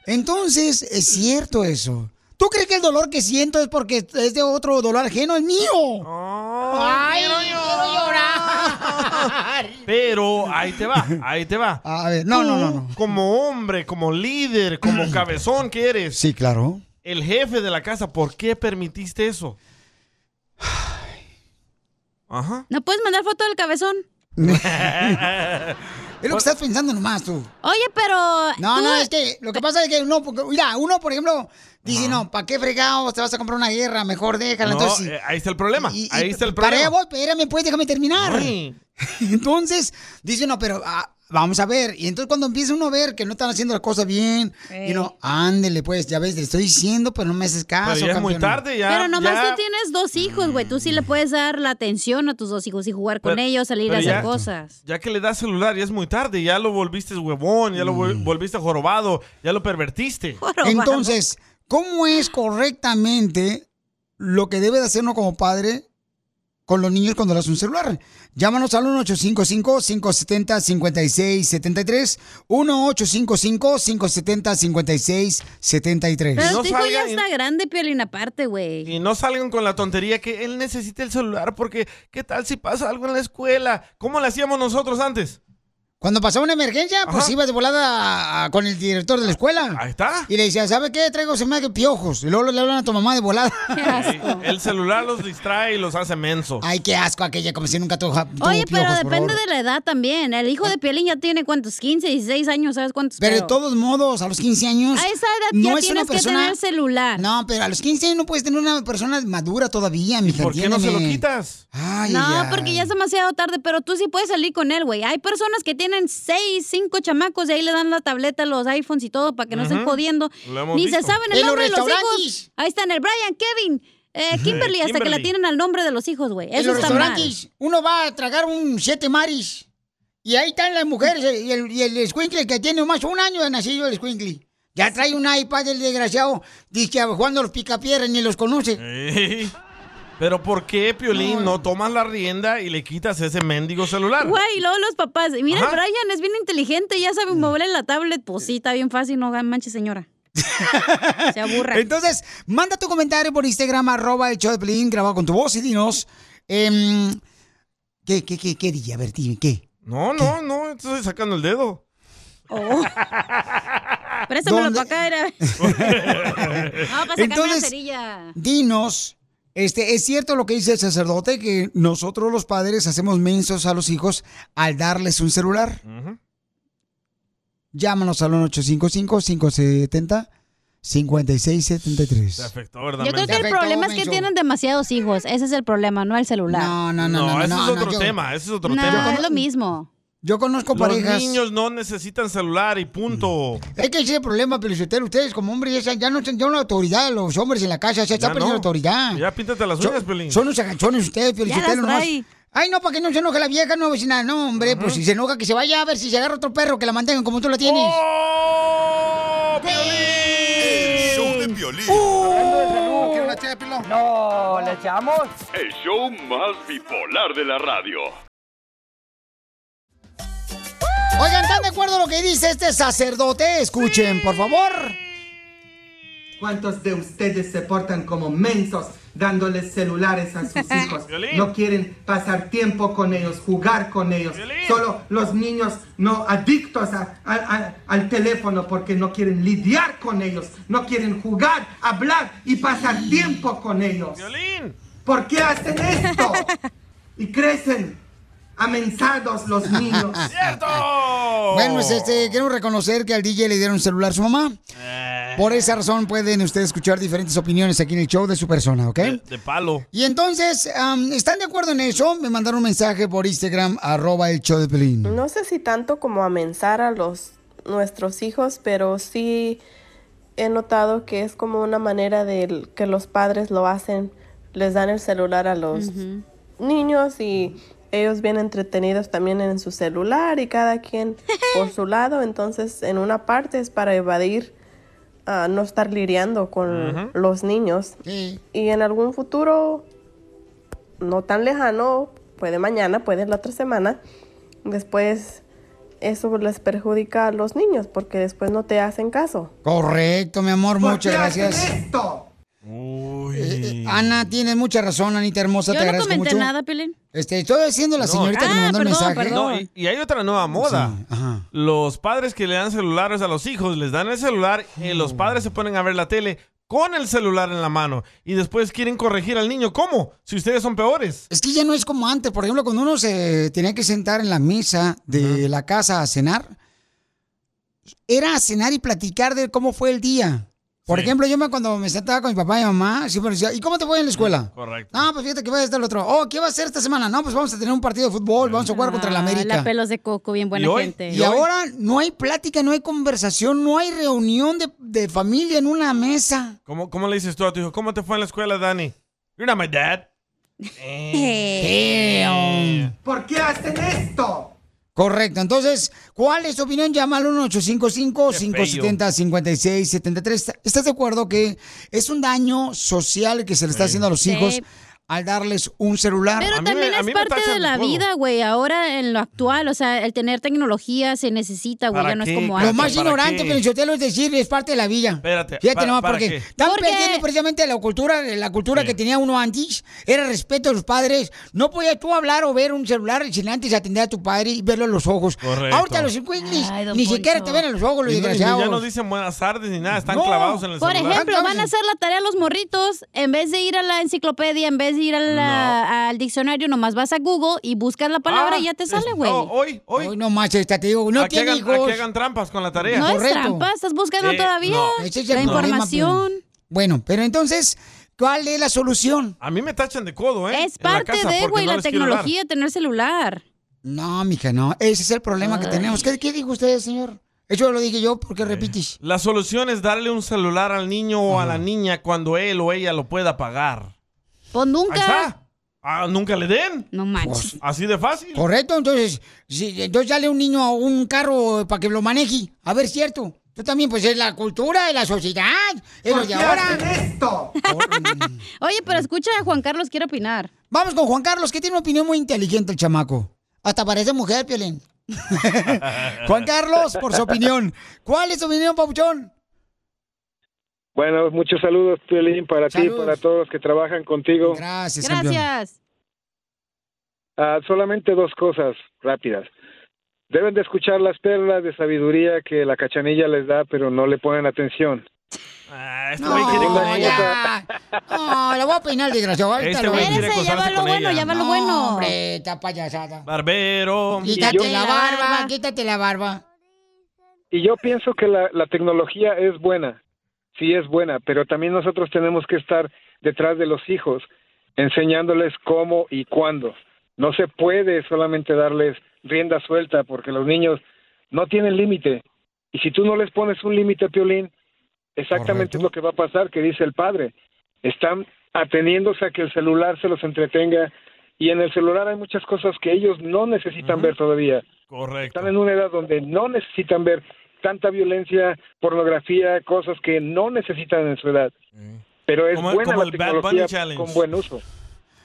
entonces es cierto eso. ¿Tú crees que el dolor que siento es porque es de otro dolor ajeno? ¡Es mío! ¡Ay, quiero llorar! Pero ahí te va, ahí te va. A ver, no, Tú, no, no, no. Como hombre, como líder, como cabezón que eres. Sí, claro. El jefe de la casa, ¿por qué permitiste eso? Ajá. ¿No puedes mandar foto del cabezón? Es lo que estás pensando nomás tú. Oye, pero... No, tú- no, es que lo que pasa es que uno, porque, mira, uno, por ejemplo, dice, no, ¿para qué fregados te vas a comprar una guerra? Mejor déjala. No, Entonces, eh, ahí está el problema. y- ahí y está el Para problema. allá voy, espérame, pues, déjame terminar. Ay. Entonces, dice uno, pero ah, vamos a ver. Y entonces cuando empieza uno a ver que no están haciendo las cosas bien, y uno, ándele, pues, ya ves, le estoy diciendo, pero no me haces caso. Pero ya es muy campeón". tarde, ya. Pero nomás ya- tú tienes dos hijos, güey. Tú sí le puedes dar la atención a tus dos hijos y jugar con Pero- ellos, salir a hacer ya- cosas. Ya que le das celular, ya es muy tarde. Ya lo volviste huevón, ya lo Mm. volviste jorobado, ya lo pervertiste. Entonces, ¿cómo es correctamente lo que debe de hacer uno como padre con los niños cuando le das un celular? Llámanos al 1-855-570-5673. 1-855-570-5673. Pero tu hijo ya está grande, Piolín, aparte, güey. Y no salgan con la tontería que él necesita el celular porque ¿qué tal si pasa algo en la escuela? ¿Cómo le hacíamos nosotros antes? Cuando pasaba una emergencia, pues Ajá. iba de volada a- a- con el director de la escuela. Ahí está. Y le decía, ¿sabe qué? Traigo se me hace piojos. Y luego le hablan a tu mamá de volada. El celular los distrae y los hace mensos. Ay, qué asco aquella, como si nunca tuvo, tuvo Oye, pero piojos, depende de la edad también. El hijo de Piolín ya tiene, ¿cuántos? 15, 16 años, ¿sabes cuántos? Pero de todos modos, a los 15 años. A esa edad no ya es tienes persona... que tener celular. No, pero a los 15 años no puedes tener una persona madura todavía, mija. ¿Por qué no se lo quitas? Ay, no, ay. porque ya es demasiado tarde, pero tú sí puedes salir con él, güey. Hay personas que tienen seis, cinco chamacos y ahí le dan la tableta, los iPhones y todo para que no estén jodiendo. Ni visto. se saben el nombre de los hijos. Ahí están el Brian, Kevin, eh, Kimberly, hasta que la tienen al nombre de los hijos, güey. En Eso los está mal. restaurantes, uno va a tragar un siete maris. Y ahí están las mujeres y el, y el que tiene más un año de nacido el escuincle. Ya trae un iPad el desgraciado. Dice que jugando los picapiedras ni los conoce. Pero ¿por qué, Piolín, no tomas la rienda y le quitas ese mendigo celular? Güey, luego los papás. Mira, Ajá. Brian es bien inteligente, ya sabe moverle la tablet. Pues sí, está bien fácil, no manches, señora. Se aburra. Entonces, manda tu comentario por Instagram, arroba el show de Pelín, grabado con tu voz y dinos. em, ¿Qué, qué, qué, qué día? A ver, dime, ¿qué? No, no, no, estoy sacando el dedo. Oh. Préstamelo ¿Dónde? para acá, era. No, para sacarme la Entonces, cerilla. Dinos, este, ¿es cierto lo que dice el sacerdote que nosotros los padres hacemos mensos a los hijos al darles un celular? Llámanos al 1-855-570-5673. Te afectó, Yo creo que el problema es que menso. tienen demasiados hijos. Ese es el problema, no el celular. No, no, no, No, no, ese no, es no, otro yo- tema, ese es otro No, tema. es lo mismo. Yo conozco Los parejas. niños no necesitan celular y punto. Es que ese es el problema, pero ustedes como hombres ya, ya no tienen una autoridad, los hombres en la casa ya Ya están perdiendo no. autoridad. Ya píntate las uñas, Piolín. Son unos agachones ustedes, Felicitelo nomás. Ay, no, para que no se enoje la vieja, no, vecina. No, hombre, pues si se enoja, que se vaya a ver si se agarra otro perro, que la mantengan como tú la tienes. ¡Oh, El show de Piolín. ¿Quiere una ché de pilón? No, ¿le echamos? El show más bipolar de la radio. Oigan, ¿están de acuerdo lo que dice este sacerdote? Escuchen, por favor. ¿Cuántos de ustedes se portan como mensos dándoles celulares a sus hijos? No quieren pasar tiempo con ellos, jugar con ellos. Solo los niños no adictos a- a- a- al teléfono porque no quieren lidiar con ellos, no quieren jugar, hablar y pasar tiempo con ellos. ¿Por qué hacen esto? Y crecen amensados los niños. Bueno, pues este, quiero reconocer que al DJ le dieron un celular a su mamá. Por esa razón pueden ustedes escuchar diferentes opiniones aquí en el show de su persona, ¿ok? De palo. Y entonces, am, ¿están de acuerdo en eso? Me mandaron un mensaje por Instagram, arroba el show de Pelín. No sé si tanto como amenazar a los nuestros hijos, pero sí he notado que es como una manera de que los padres lo hacen, les dan el celular a los niños y ellos bien entretenidos también en su celular y cada quien por su lado, entonces en una parte es para evadir ah, no estar lidiando con los niños y en algún futuro no tan lejano, puede mañana, puede la otra semana, después eso les perjudica a los niños porque después no te hacen caso. Correcto, mi amor, ¿Por muchas gracias. esto? Eh, Ana, tienes mucha razón, Anita hermosa, Yo te no agradezco comenté mucho. nada, Pelín. Este, estoy diciendo la No. señorita que me Ah, mandó el mensaje. perdón. No, y, y hay otra nueva moda. Los padres que le dan celulares a los hijos, les dan el celular y los padres se ponen a ver la tele con el celular en la mano y después quieren corregir al niño. ¿Cómo? Si ustedes son peores. Es que ya no es como antes. Por ejemplo, cuando uno se tenía que sentar en la mesa de la casa a cenar, era a cenar y platicar de cómo fue el día. Por ejemplo, yo me, cuando me sentaba con mi papá y mi mamá, siempre decía, ¿y cómo te fue en la escuela? Correcto. No, pues fíjate que va a estar el otro. Oh, ¿qué va a hacer esta semana? No, pues vamos a tener un partido de fútbol, vamos a jugar contra la Ah, América. La pelos de coco, bien buena y hoy- gente. Y, ahora no hay plática, no hay conversación, no hay reunión de, de familia en una mesa. ¿Cómo, ¿Cómo le dices tú a tu hijo? ¿Cómo te fue en la escuela, Dani? You're not my dad. ¿Por qué hacen esto? Correcto. Entonces, ¿cuál es tu opinión? Llama al 1-855-570-5673. ¿Estás de acuerdo que es un daño social que se le está haciendo a los Sí. Al darles un celular? Pero también es parte de la vida, güey. Ahora en lo actual, o sea, el tener tecnología se necesita, güey. Ya no es como Lo antes. más ignorante, Felicitelo, es decir, es parte de la vida. Espérate. Fíjate ¿para- nomás, para porque qué? están Porque- perdiendo precisamente la cultura, la cultura que tenía uno antes, era respeto a los padres. No podías tú hablar o ver un celular sin antes atender a tu padre y verlo a los ojos. Correcto. Ahorita los don ni siquiera te ven a los ojos, los Y desgraciados. ya no dicen buenas tardes ni nada, están No. clavados en el Por celular. ejemplo, van a hacer la tarea los morritos, en vez de ir a la enciclopedia, en vez de ir a la- al diccionario, nomás vas a Google y buscas la palabra Ah, y ya te es- sale, güey. oh, hoy, hoy. Hoy no más, esta te digo, no a, que tiene hagan, a hijos. que hagan trampas con la tarea. no es correcto. trampa, estás buscando Eh, todavía no. Es la problema, información. pero- Bueno, pero entonces, ¿cuál es la solución? A mí me tachan de codo, ¿eh? Es la parte casa de, porque güey, no la tecnología, tener celular. No, mija, no. Ese es el problema que tenemos. ¿Qué, qué dijo usted, señor? Eso lo dije yo, ¿por qué repites? La solución es darle un celular al niño o a la niña cuando él o ella lo pueda pagar. Pues Ahí nunca. está. Ah, nunca le den. No manches. Así de fácil. Correcto, entonces, si, entonces dale un niño a un carro para que lo maneje. A ver, cierto. Tú también, pues es la cultura de la sociedad. Es lo ¿Por de qué ahora. hacen esto? Oye, pero escucha, Juan Carlos quiere opinar. Vamos con Juan Carlos, que tiene una opinión muy inteligente el chamaco. Hasta parece mujer, Piolín. Juan Carlos, por su opinión. ¿Cuál es tu opinión, Papuchón? Bueno, muchos saludos, Piolín, para ti, Saludos. para todos los que trabajan contigo. Gracias, Gracias. Ah, solamente dos cosas rápidas. Deben de escuchar las perlas de sabiduría que la cachanilla les da, pero no le ponen atención. este güey quiere con ella. No, la voy a peinar, desgraciado. Ahorita Este lo güey quiere acostarse lo bueno, va lo No, bueno. Hombre, esta payasada. Barbero. Quítate yo- la barba, quítate la barba. Y yo pienso que la, la tecnología es buena, sí es buena, pero también nosotros tenemos que estar detrás de los hijos, enseñándoles cómo y cuándo. No se puede solamente darles rienda suelta porque los niños no tienen límite. Y si tú no les pones un límite, Piolín, exactamente es lo que va a pasar, que dice el padre. Están ateniéndose a que el celular se los entretenga y en el celular hay muchas cosas que ellos no necesitan ver todavía. Correcto. Están en una edad donde no necesitan ver tanta violencia, pornografía, cosas que no necesitan en su edad. Pero es Como- buena como la el Bad tecnología Bunny Challenge. con buen uso.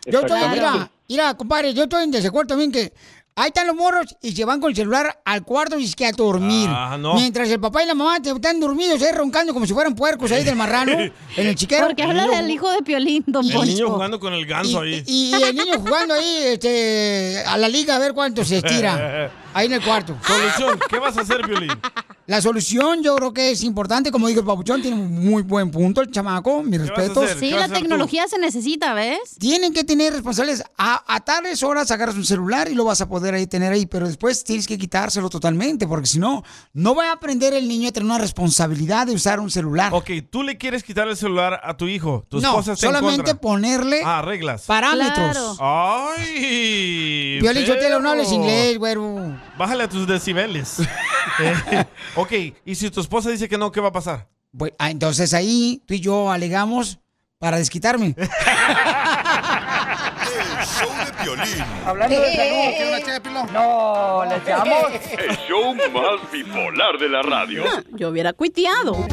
Yo estoy, mira, mira, compadre, yo estoy en desacuerdo también que ahí están los morros y se van con el celular al cuarto y es que a dormir. Ah, no. Mientras el papá y la mamá te- están dormidos ahí roncando como si fueran puercos ahí del marrano en el chiquero. Porque habla del hijo de Piolín, don El niño jugando con el ganso ahí. Y el niño jugando ahí este, a la liga a ver cuánto se estira. Ahí en el cuarto. Solución, ¿qué vas a hacer, Violín? La solución yo creo que es importante, como dijo el papuchón, tiene un muy buen punto el chamaco, mis respetos. Sí, la tecnología se necesita, ¿ves? Tienen que tener responsables a, a tales horas agarras un celular y lo vas a poder ahí tener ahí, pero después tienes que quitárselo totalmente, porque si no, no va a aprender el niño a tener una responsabilidad de usar un celular. Ok, tú le quieres quitar el celular a tu hijo. Tu no, esposa está en solamente ponerle Ah, reglas. parámetros. ¡Ay! Violín Sotelo, no hables inglés, güero. Bájale a tus decibeles. Eh, ok, y si tu esposa dice que no, ¿qué va a pasar? Pues, ah, entonces ahí tú y yo alegamos para desquitarme. Hablando de salud, ¿quiere una ché de pilón? No, ¿le echamos? El show más bipolar de la radio. Yo hubiera cuiteado.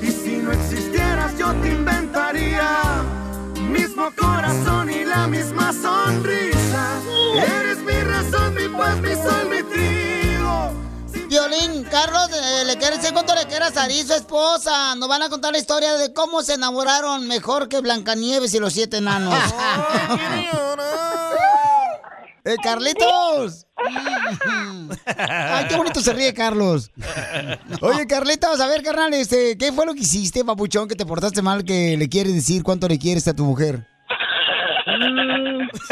Y si no existieras yo te inventaría mismo corazón y la misma sonrisa. Eres mi paz, mi sol, mi trigo. Violín, Carlos, eh, le quiere decir cuánto le quiere a su esposa. Nos van a contar la historia de cómo se enamoraron mejor que Blancanieves y los siete enanos. ¡Eh, Carlitos! Ay, qué bonito se ríe Carlos. Oye, Carlitos, a ver, carnal, este, ¿qué fue lo que hiciste, papuchón, que te portaste mal, que le quieres decir cuánto le quieres a tu mujer?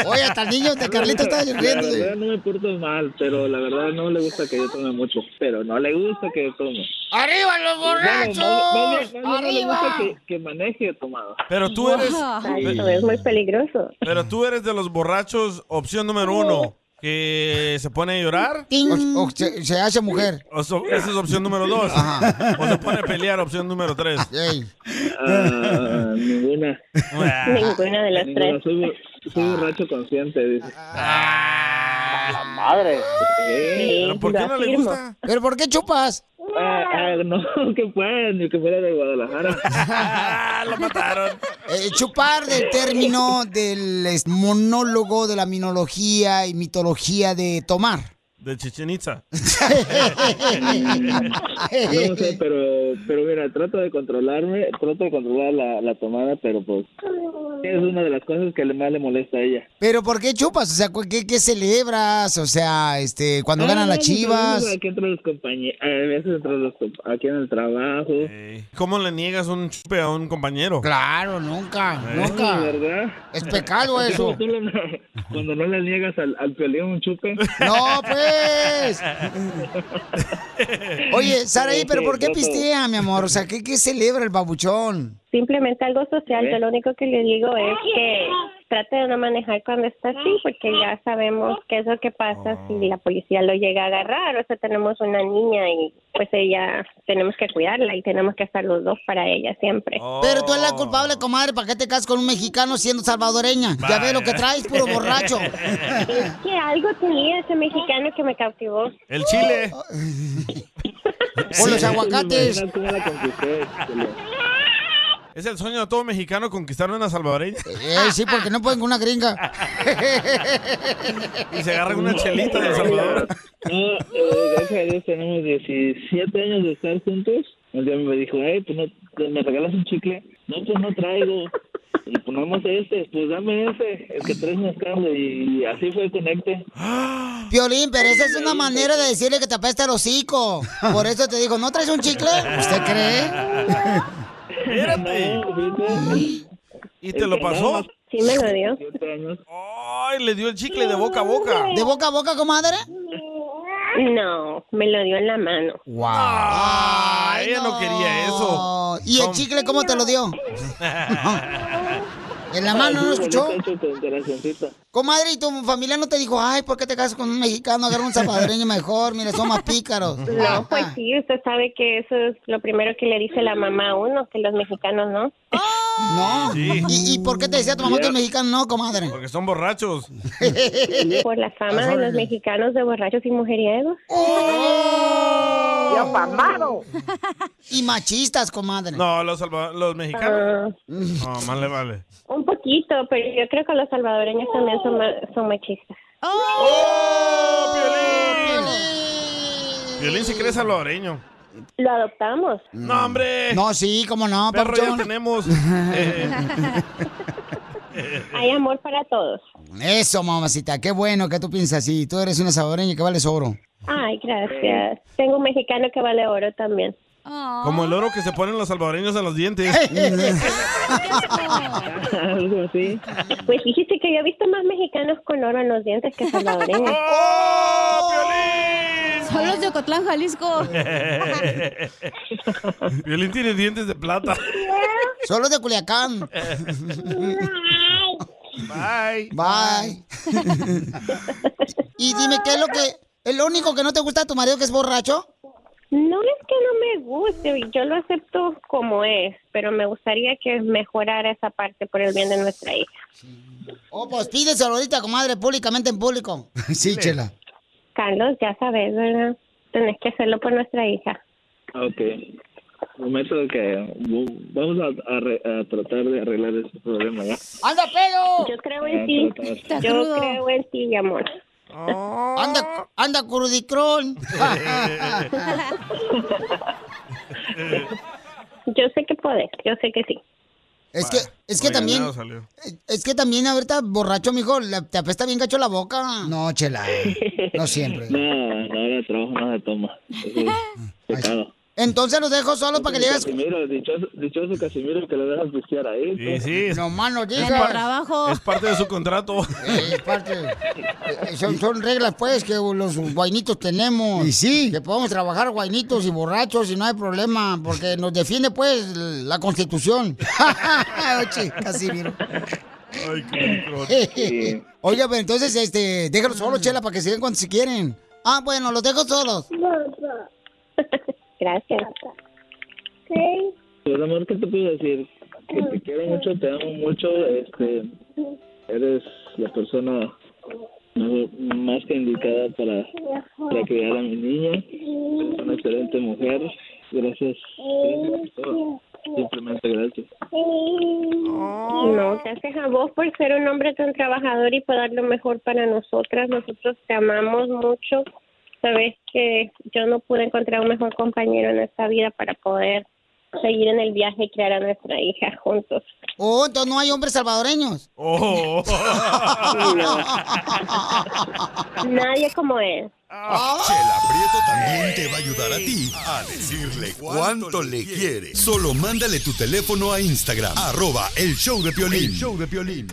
Oye, hasta el niño de Carlitos está La riendo. verdad no me porto mal, pero la verdad no le gusta que yo tome mucho. Pero no le gusta que yo tome. ¡Arriba los borrachos! Bien- más bien no le gusta ¡Arriba! que, que maneje tomado. Pero tú eres... Eso es muy peligroso. Pero tú eres de los borrachos, opción número uno, que se pone a llorar. O, o se, se hace mujer. O so- esa es opción número dos. O se pone a pelear, opción número tres. Ah, ninguna. Ninguna de las tres. Soy, soy borracho consciente, dice. la madre. ¿Pero por qué no le gusta? ¿Pero por qué chupas? Ah, ah, no, que pueda, ni que fuera de Guadalajara. Lo mataron. Eh, chupar del término del monólogo de la minología y mitología de tomar. De Chichen Itza. No sé, pero, pero mira, trato de controlarme, trato de controlar la, la tomada, pero pues es una de las cosas que más le molesta a ella. ¿Pero por qué chupas? O sea, ¿cu- ¿qué, qué celebras? O sea, este, cuando Ah, ganan las no, chivas. Aquí entre los compañeros, a veces entre los, comp- aquí en el trabajo. ¿Cómo le niegas un chupe a un compañero? Claro, nunca, Eh. nunca. ¿Verdad? Es pecado eso. cuando no le niegas al, al un chupe. No, pues. Oye, Saraí, ¿pero por qué pistea, mi amor? O sea, ¿qué, qué celebra el babuchón? Simplemente algo social. Yo lo único que le digo es que trate de no manejar cuando está así, porque ya sabemos qué es lo que pasa si la policía lo llega a agarrar. O sea, tenemos una niña y pues ella tenemos que cuidarla y tenemos que estar los dos para ella siempre. Pero tú eres la culpable, comadre. ¿Para qué te casas con un mexicano siendo salvadoreña? Ya ves lo que traes, puro borracho. Es que algo tenía ese mexicano que me cautivó. El chile. O los aguacates. Es el sueño de todo mexicano conquistar una salvadoreña. Eh, sí, porque no pueden con una gringa. y se agarran una chelita de El Salvador. No, eh, gracias a Dios tenemos 17 años de estar juntos. Un día me dijo, hey, pues no, ¿me regalas un chicle? No, pues no traigo. Y ponemos este, pues dame ese, el que traes mascando. Y así fue el conecte. Piolín, pero esa es una manera de decirle que te apesta el hocico. Por eso te digo, ¿no traes un chicle? ¿Usted cree? Espérate. ¿Y te lo pasó? Sí, me lo dio. Ay, le dio el chicle de boca a boca. ¿De boca a boca, comadre? No, me lo dio en la mano. ¡Wow! Ah, ella no quería eso. ¿Y el chicle cómo te lo dio? En la mano, ¿no escuchó? Comadre, ¿y tu familia no te dijo, ay, ¿por qué te casas con un mexicano? Agarra un salvadoreño mejor, mira, son más pícaros. No, pues sí, usted sabe que eso es lo primero que le dice la mamá a uno, que los mexicanos no. No. Sí. ¿Y, y por qué te decía tu mamá que el mexicano no, comadre? Porque son borrachos. Por la fama de los mexicanos de borrachos y mujeriegos. ¡Yo pamado! Y machistas, comadre. No, los, los mexicanos. No, más le vale. Un poquito, pero yo creo que los salvadoreños también son, ma- son machistas. ¡Oh, Violín si cree salvadoreño. Lo adoptamos. No, hombre. No, sí, cómo no, Perro ya tenemos. Hay amor para todos. Eso, mamacita, qué bueno que tú piensas así. Tú eres una salvadoreña que vales oro. Ay, gracias. Tengo un mexicano que vale oro también. Como el oro que se ponen los salvadoreños en los dientes. Algo así. Pues fíjese que yo he visto más mexicanos con oro en los dientes que salvadoreños. Son los de Ocotlán, Jalisco. Violín tiene dientes de plata. Solo de Culiacán. Bye. Bye. y dime, ¿qué es lo que... ¿Es lo único que no te gusta de tu marido que es borracho? No es que no me guste, yo lo acepto como es, pero me gustaría que mejorara esa parte por el bien de nuestra hija. Oh, pues pídeselo ahorita, comadre, públicamente en público. Sí, chela. Carlos, ya sabes, ¿verdad? Tenés que hacerlo por nuestra hija. Ok. Prometo que vamos a, a re- a tratar de arreglar este problema ya. ¡Anda, pedo! Yo creo en ti. Yo creo en ti, mi amor. Anda, anda, crudicrón. Yo sé que podés, yo sé que sí. Es que, es que también, es que también ahorita borracho, mijo, la- te apesta bien gacho la boca. No, chela, no siempre. No, no, ahora trabajo no se toma. Es pecado. Entonces los dejo solos para que le digas... Casimiro, dichoso, dichoso Casimiro que lo dejas pistear ahí. pues. Sí, sí. No más no Es parte de su contrato. Es parte. eh, Son, son reglas, pues, que los guainitos tenemos. Y sí. Que podemos trabajar guainitos y borrachos y no hay problema, porque nos defiende, pues, la Constitución. Oye, Casimiro. Ay, qué Oiga, pero entonces, este, déjalos solos, Chela, para que sigan cuando si quieren. Ah, bueno, los dejo solos. Gracias. Pues amor, ¿qué te puedo decir? Que te quiero mucho, te amo mucho, este, eres la persona más, más que indicada para, para criar a mi niña, eres una excelente mujer, gracias, gracias por todo, simplemente gracias. No, gracias a vos por ser un hombre tan trabajador y por dar lo mejor para nosotras. Nosotros te amamos mucho. Sabes que yo no pude encontrar un mejor compañero en esta vida para poder seguir en el viaje y criar a nuestra hija juntos. Oh, entonces no hay hombres salvadoreños. Oh. Nadie como él. Chela Prieto también te va a ayudar a ti a decirle cuánto le quiere. Solo mándale tu teléfono a Instagram, arroba el show de Piolín. El show de Piolín.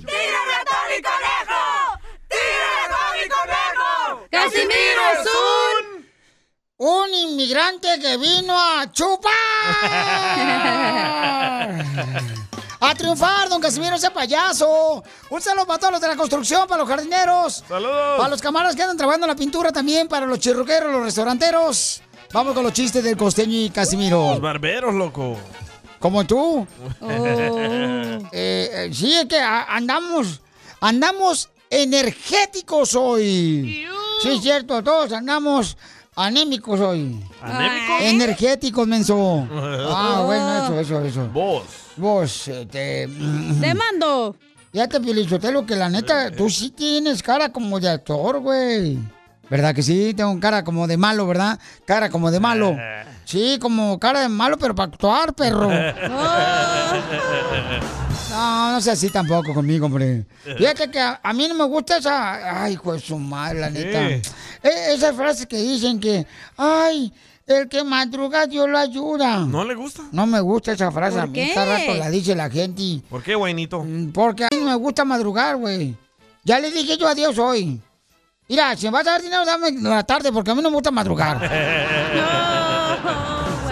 ¡Casimiro es un... Un inmigrante que vino a chupar. A triunfar, don Casimiro, ese payaso. Un saludo para todos los de la construcción, para los jardineros. Saludos. Para los camaradas que andan trabajando en la pintura también, para los chirroqueros, los restauranteros. Vamos con los chistes del costeño y Casimiro. Los barberos, loco. Como tú. Eh, eh, sí, es que a- andamos, andamos energéticos hoy. Sí, es cierto, todos andamos Anémicos hoy. ¿Anémicos? Energéticos, menso. Ah, bueno, eso, eso, eso. Vos. Vos, este... Te mando. Ya te lo que la neta, tú sí tienes cara como de actor, güey. ¿Verdad que sí? Tengo cara como de malo, ¿verdad? Cara como de malo. Sí, como cara de malo, pero para actuar, perro. No, no sé así tampoco conmigo, hombre. Fíjate que a, a mí no me gusta esa. Ay, hijo de su madre, la neta. ¿Qué? E- esas frases que dicen que. Ay, el que madruga Dios lo ayuda. ¿No le gusta? No me gusta esa frase. ¿Por a mí qué? cada rato la dice la gente. y- ¿Por qué, güeyito? Porque a mí no me gusta madrugar, güey. Ya le dije yo adiós hoy. Mira, si me vas a dar dinero, dame en la tarde, porque a mí no me gusta madrugar.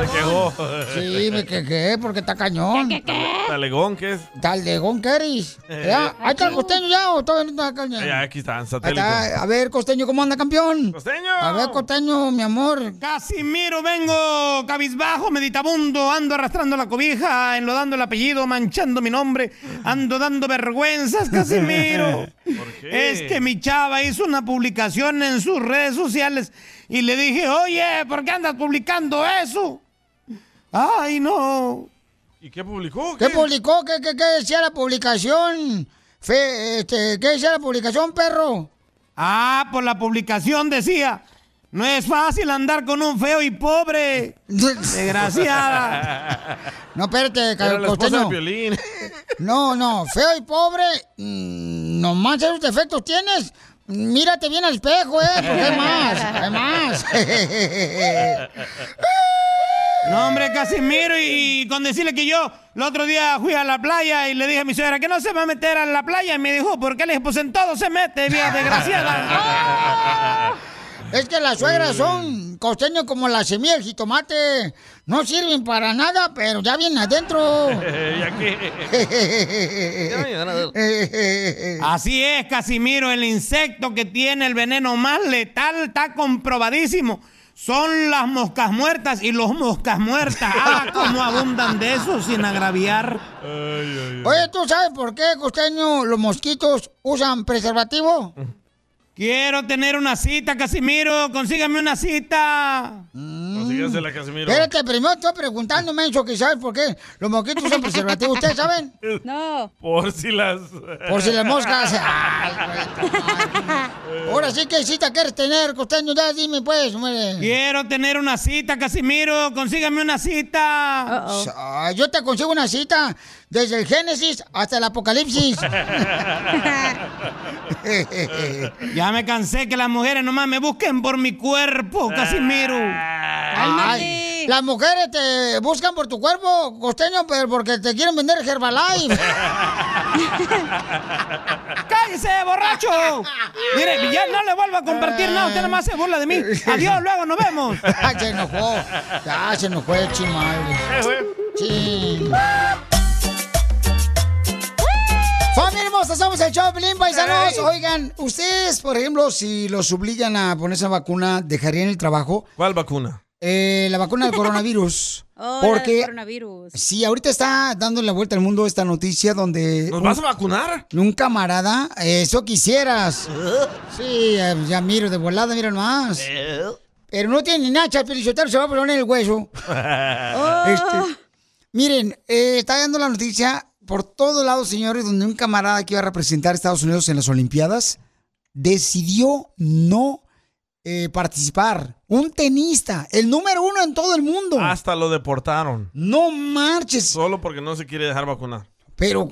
Se quejó. Sí, me quejé porque está cañón. Talegón, ¿qué es? Talegón, ¿qué eres? ¿Ya? ¿Ahí está el costeño ya o todavía no está acá? Ya, aquí está, en Ahí satélite. está. A ver, costeño, ¿cómo anda, campeón? ¡Costeño! A ver, costeño, mi amor. Casimiro, vengo cabizbajo, meditabundo, ando arrastrando la cobija, enlodando el apellido, manchando mi nombre, ando dando vergüenzas, Casimiro. Es que mi chava hizo una publicación en sus redes sociales y le dije, oye, ¿por qué andas publicando eso? Ay, no. ¿Y qué publicó? ¿Qué publicó? ¿Qué, qué, qué decía la publicación? Fe, este, ¿Qué decía la publicación, perro? Ah, por la publicación decía, no es fácil andar con un feo y pobre. Desgraciada. No, espérate, Era la esposa costeño. No, no, feo y pobre, mm, nomás esos defectos tienes. Mírate bien al espejo, ¿eh? Porque hay más, hay más. No, hombre, Casimiro, y con decirle que yo el otro día fui a la playa y le dije a mi suegra que no se va a meter a la playa y me dijo, ¿por qué? Le dije, pues en todo se mete, vieja desgraciada. Es que las suegras son costeños como la semilla del jitomate. No sirven para nada, pero ya vienen adentro. Así es, Casimiro, el insecto que tiene el veneno más letal está comprobadísimo. Son las moscas muertas y los moscas muertas. Ah, cómo abundan de eso sin agraviar. Oye, ¿tú sabes por qué, costeño, los mosquitos usan preservativo? Quiero tener una cita, Casimiro. Consígame una cita. Consíguesela, Casimiro. Espérate, primero estoy preguntando, menso, que sabes por qué los mosquitos usan preservativo. ¿Ustedes saben? No. Por si las... Por si las moscas. Ay, güey. Ahora sí, ¿qué cita quieres tener, costeño? Ya dime, pues, hombre. Quiero tener una cita, Casimiro. Consígame una cita. Yo te consigo una cita desde el Génesis hasta el Apocalipsis. Ya me cansé que las mujeres nomás me busquen por mi cuerpo, Casimiro. Ay, las mujeres te buscan por tu cuerpo, costeño, pero porque te quieren vender Herbalife. ¡Cállese, borracho! Mire, ya no le vuelvo a compartir nada. Usted nomás se burla de mí. Adiós, luego nos vemos. Ay, se enojó. Ya se enojó el chimal. Sí. Hermosa, somos el Choplin, paisanos. Ey. Oigan, ustedes, por ejemplo, si los obligan a ponerse la vacuna, ¿dejarían el trabajo? ¿Cuál vacuna? Eh, la vacuna del coronavirus. Oh, Porque el coronavirus. Sí, ahorita está dando la vuelta al mundo esta noticia donde... ¿Nos vas a vacunar? Un camarada, eso quisieras. Sí, ya miro de volada, mira nomás. Pero no tiene ni nacha, el se va a poner en el hueso. Este, miren, eh, está dando la noticia por todos lados, señores, donde un camarada que iba a representar a Estados Unidos en las Olimpiadas decidió no eh, participar. Un tenista, el número uno en todo el mundo. Hasta lo deportaron. No marches. Solo porque no se quiere dejar vacunar. Pero,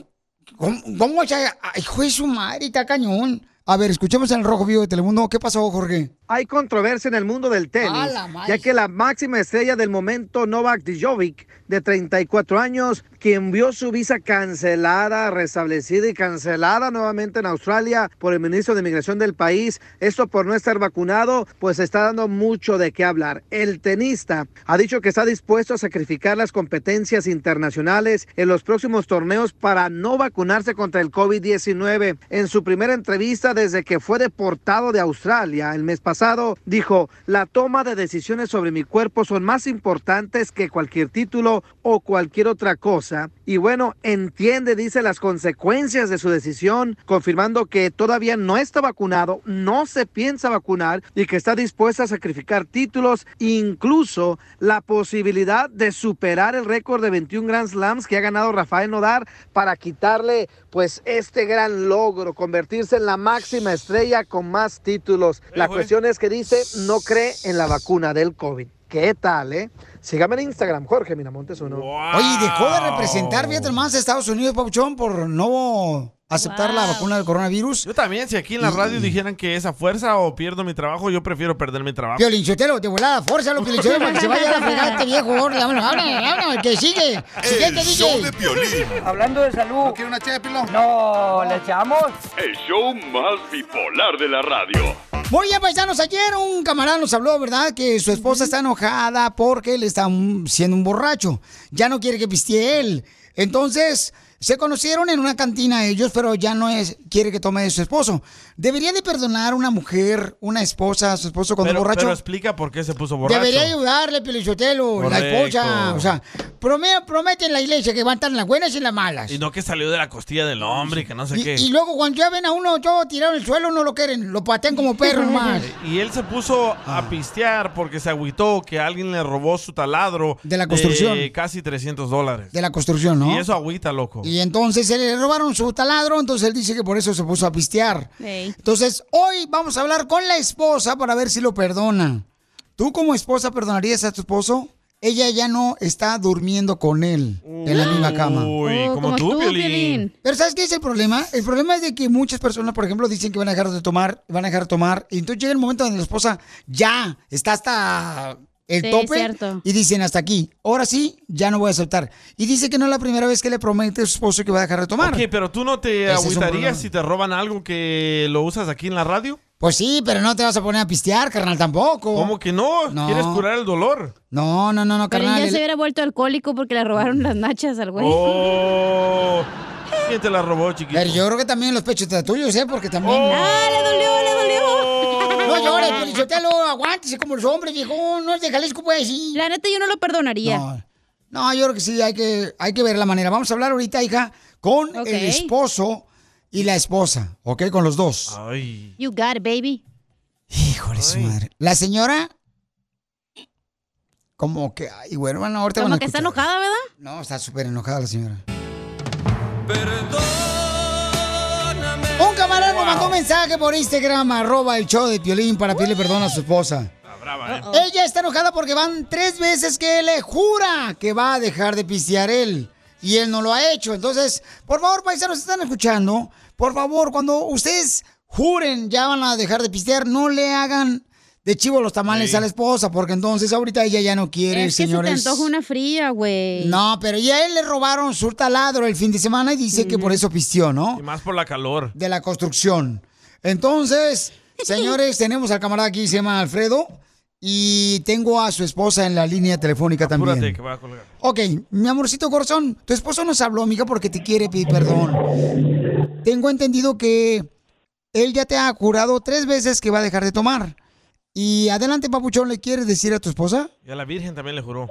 ¿cómo, cómo ay, hijo de su madre, está cañón? A ver, escuchemos en el Rojo Vivo de Telemundo. ¿Qué pasó, Jorge? Hay controversia en el mundo del tenis, ya que la máxima estrella del momento, Novak Djokovic, de 34 años, quien vio su visa cancelada, restablecida y cancelada nuevamente en Australia por el ministro de Inmigración del país, esto por no estar vacunado, pues está dando mucho de qué hablar. El tenista ha dicho que está dispuesto a sacrificar las competencias internacionales en los próximos torneos para no vacunarse contra el COVID-19. En su primera entrevista desde que fue deportado de Australia el mes pasado, pasado, dijo, la toma de decisiones sobre mi cuerpo son más importantes que cualquier título o cualquier otra cosa. Y bueno, entiende, dice, las consecuencias de su decisión, confirmando que todavía no está vacunado, no se piensa vacunar y que está dispuesta a sacrificar títulos, incluso la posibilidad de superar el récord de 21 Grand Slams que ha ganado Rafael Nodar para quitarle pues este gran logro, convertirse en la máxima estrella con más títulos. La cuestión es que dice no cree en la vacuna del COVID. ¿Qué tal, eh? Sígame en Instagram, Jorge Miramontes uno. Oye, dejó de representar, fíjate más, a Estados Unidos, Papuchón, por no aceptar la vacuna del coronavirus. Yo también, si aquí en la radio dijeran que es a fuerza o pierdo mi trabajo, yo prefiero perder mi trabajo. Piolinsotelo, de volada, fórzalo, Piolinsotelo, para que se vaya a la fregada este viejo. Vámonos, que sigue. Siguiente, El show de Piolín. Hablando de salud. ¿No quiere una No, ¿le echamos? El show más bipolar de la radio. Bien, paisanos, ayer un camarada nos habló, ¿verdad? Que su esposa está enojada porque él está siendo un borracho. Ya no quiere que pistee él. Entonces, se conocieron en una cantina ellos, pero ya no es quiere que tome de su esposo. ¿Debería de perdonar una mujer, una esposa, a su esposo cuando Pero, es borracho? pero explica por qué se puso borracho. Debería ayudarle, Pelichotelo, la esposa. O sea, prome- promete en la iglesia que van a estar en las buenas y en las malas. Y no que salió de la costilla del hombre y que no sé qué. Y, luego cuando ya ven a uno todo tirado en el suelo, no lo quieren, lo patean como perro más. Y él se puso Ah. a pistear porque se agüitó que alguien le robó su taladro. De la construcción. De casi 300 dólares. De la construcción, ¿no? Y eso agüita, loco. Y entonces se le robaron su taladro, entonces él dice que por eso se puso a pistear. Entonces, hoy vamos a hablar con la esposa para ver si lo perdona. ¿Tú como esposa perdonarías a tu esposo? Ella ya no está durmiendo con él en la misma cama. Uy, Oh, como como tú, tú, Piolín. Piolín. Pero ¿sabes qué es el problema? El problema es de que muchas personas, por ejemplo, dicen que van a dejar de tomar, van a dejar de tomar, y entonces llega el momento donde la esposa ya está hasta el Sí, tope cierto. y dicen hasta aquí. Ahora sí, ya no voy a aceptar. Y dice que no es la primera vez que le promete a su esposo que va a dejar de tomar. Ok, pero tú no te agüitarías si te roban algo que lo usas aquí en la radio. Pues sí, pero no te vas a poner a pistear, carnal, tampoco. ¿Cómo que no? No. ¿Quieres curar el dolor? No, no, no, no, Pero carnal. ya el- se hubiera vuelto alcohólico porque le robaron las nachas al güey. Oh, ¿Quién te la robó, chiquito? Pero yo creo que también los pechos de tuyos, ¿eh? Porque también... ¡Ah, le dolió, le dolió! No llores, Pelichotelo, aguántese como los hombres, viejo. No es de Jalisco, pues, sí. La neta, yo no lo perdonaría. No, no, yo creo que sí, hay que, hay que ver la manera. Vamos a hablar ahorita, hija, con el esposo y la esposa, ¿ok? Con los dos. You got it, baby. Híjole, su madre. La señora, como que, ay, bueno, bueno, ahorita van Como a que está enojada, ¿verdad? No, está súper enojada la señora. Un camarada nos mandó un mensaje por Instagram, arroba el show de Piolín, para pedirle perdón a su esposa. brava, ¿eh? Ella está enojada porque van tres veces que le jura que va a dejar de pistear él. Y él no lo ha hecho. Entonces, por favor, paisanos, están escuchando. Por favor, cuando ustedes juren ya van a dejar de pistear, no le hagan de chivo los tamales Sí. a la esposa, porque entonces ahorita ella ya no quiere, Es que señores. se te antoja una fría, güey. No, pero ya a él le robaron su taladro el fin de semana y dice que por eso pisteó, ¿no? Y más por la calor. de la construcción. Entonces, señores, tenemos al camarada aquí, se llama Alfredo, y tengo a su esposa en la línea telefónica Apúrate, también. que va a colgar. Ok, mi amorcito corazón, tu esposo nos habló, amiga, porque te quiere pedir perdón. Tengo entendido que él ya te ha jurado tres veces que va a dejar de tomar. Y adelante, papuchón, ¿le quieres decir a tu esposa? Y a la Virgen también le juró.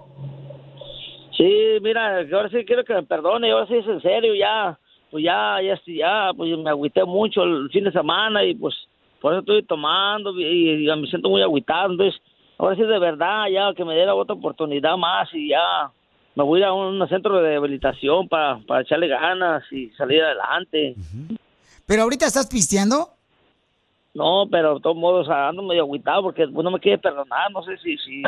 Sí, mira, que ahora sí quiero que me perdone, ahora sí es en serio, ya, pues ya, ya, sí, ya, pues me agüité mucho el fin de semana y pues por eso estoy tomando y, y me siento muy agüitado, entonces ahora sí de verdad, ya que me dé la otra oportunidad más y ya me voy a ir a un centro de rehabilitación para, para echarle ganas y salir adelante. ¿Pero ahorita estás pisteando? No, pero de todos modos ando medio agüitado porque pues, no me quiere perdonar, no sé si, si,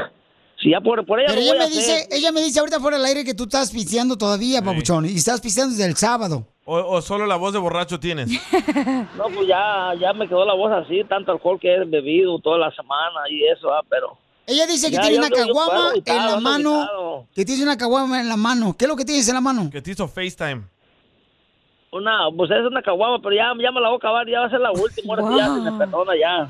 si ya por, por ella Pero lo ella voy a me dice, hacer. ella me dice ahorita fuera del aire que tú estás pisteando todavía, papuchón, y estás pisteando desde el sábado. O, o solo la voz de borracho tienes. No, pues ya, ya me quedó la voz así, tanto alcohol que he bebido toda la semana y eso, ah, pero... Ella dice que Ya, tiene yo una yo caguama en la ando mano. Que tienes una caguama en la mano. ¿Qué es lo que tienes en la mano? Que te hizo FaceTime. Una, pues es una caguama, pero ya, ya me la voy a acabar, ya va a ser la última, ahora sí ya se me perdona ya.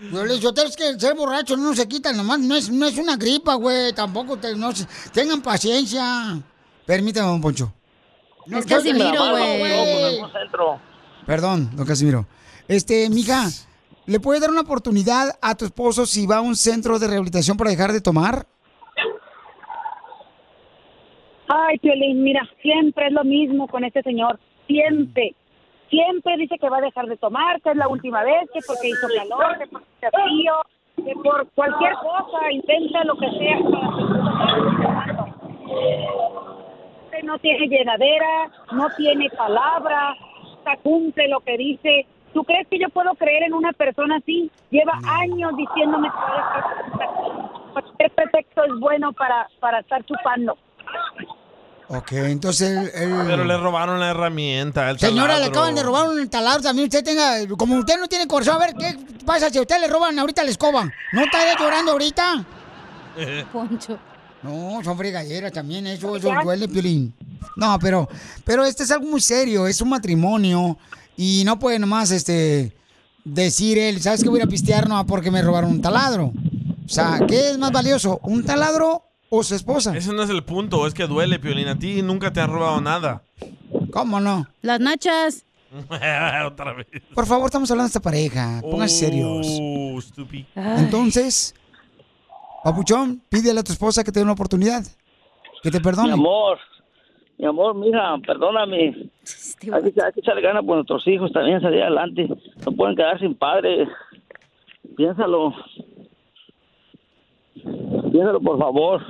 No, Luis, es que ser borracho no se quita nomás. No es, no es una gripa, güey. Tampoco te- no se- tengan paciencia. Permítame, don Poncho. Es Casimiro, No, güey. Perdón, don Casimiro. Este, mija, ¿le puedes dar una oportunidad a tu esposo si va a un centro de rehabilitación para dejar de tomar? Ay, Piolín, mira, siempre es lo mismo con este señor. Siempre. Siempre dice que va a dejar de tomar, que es la última vez, que porque hizo calor, que porque hace frío, que por cualquier cosa intenta lo que sea. Este No tiene llenadera, no tiene palabra, cumple lo que dice. ¿Tú crees que yo puedo creer en una persona así? Lleva años diciéndome que cualquier pretexto es bueno para, para estar chupando. Ok, entonces él... él- Pero le robaron la herramienta. El Señora, le taladro. acaban de robar un taladro también. Usted tenga, como usted no tiene corazón, a ver, ¿qué pasa si a usted le roban ahorita la escoba? ¿No está llorando ahorita? Poncho. No, son fregaderas también, eso, eso duele, Piolín. No, pero, pero este es algo muy serio, es un matrimonio y no puede nomás, este, decir él, ¿sabes qué voy a ir a pistear? No, porque me robaron un taladro. O sea, ¿qué es más valioso, un taladro o su esposa? Ese no es el punto, es que duele, Piolín. A ti nunca te han robado nada. ¿Cómo no? Las nachas. Otra vez. Por favor, estamos hablando de esta pareja, pónganse serios. Oh, estúpido. Entonces, Papuchón, pídele a tu esposa que te dé una oportunidad, que te perdone. Mi amor, mi amor, mija, perdóname. Hay que, hay que echarle ganas por nuestros hijos también, salir adelante. No pueden quedar sin padre. Piénsalo. Piénsalo, por favor.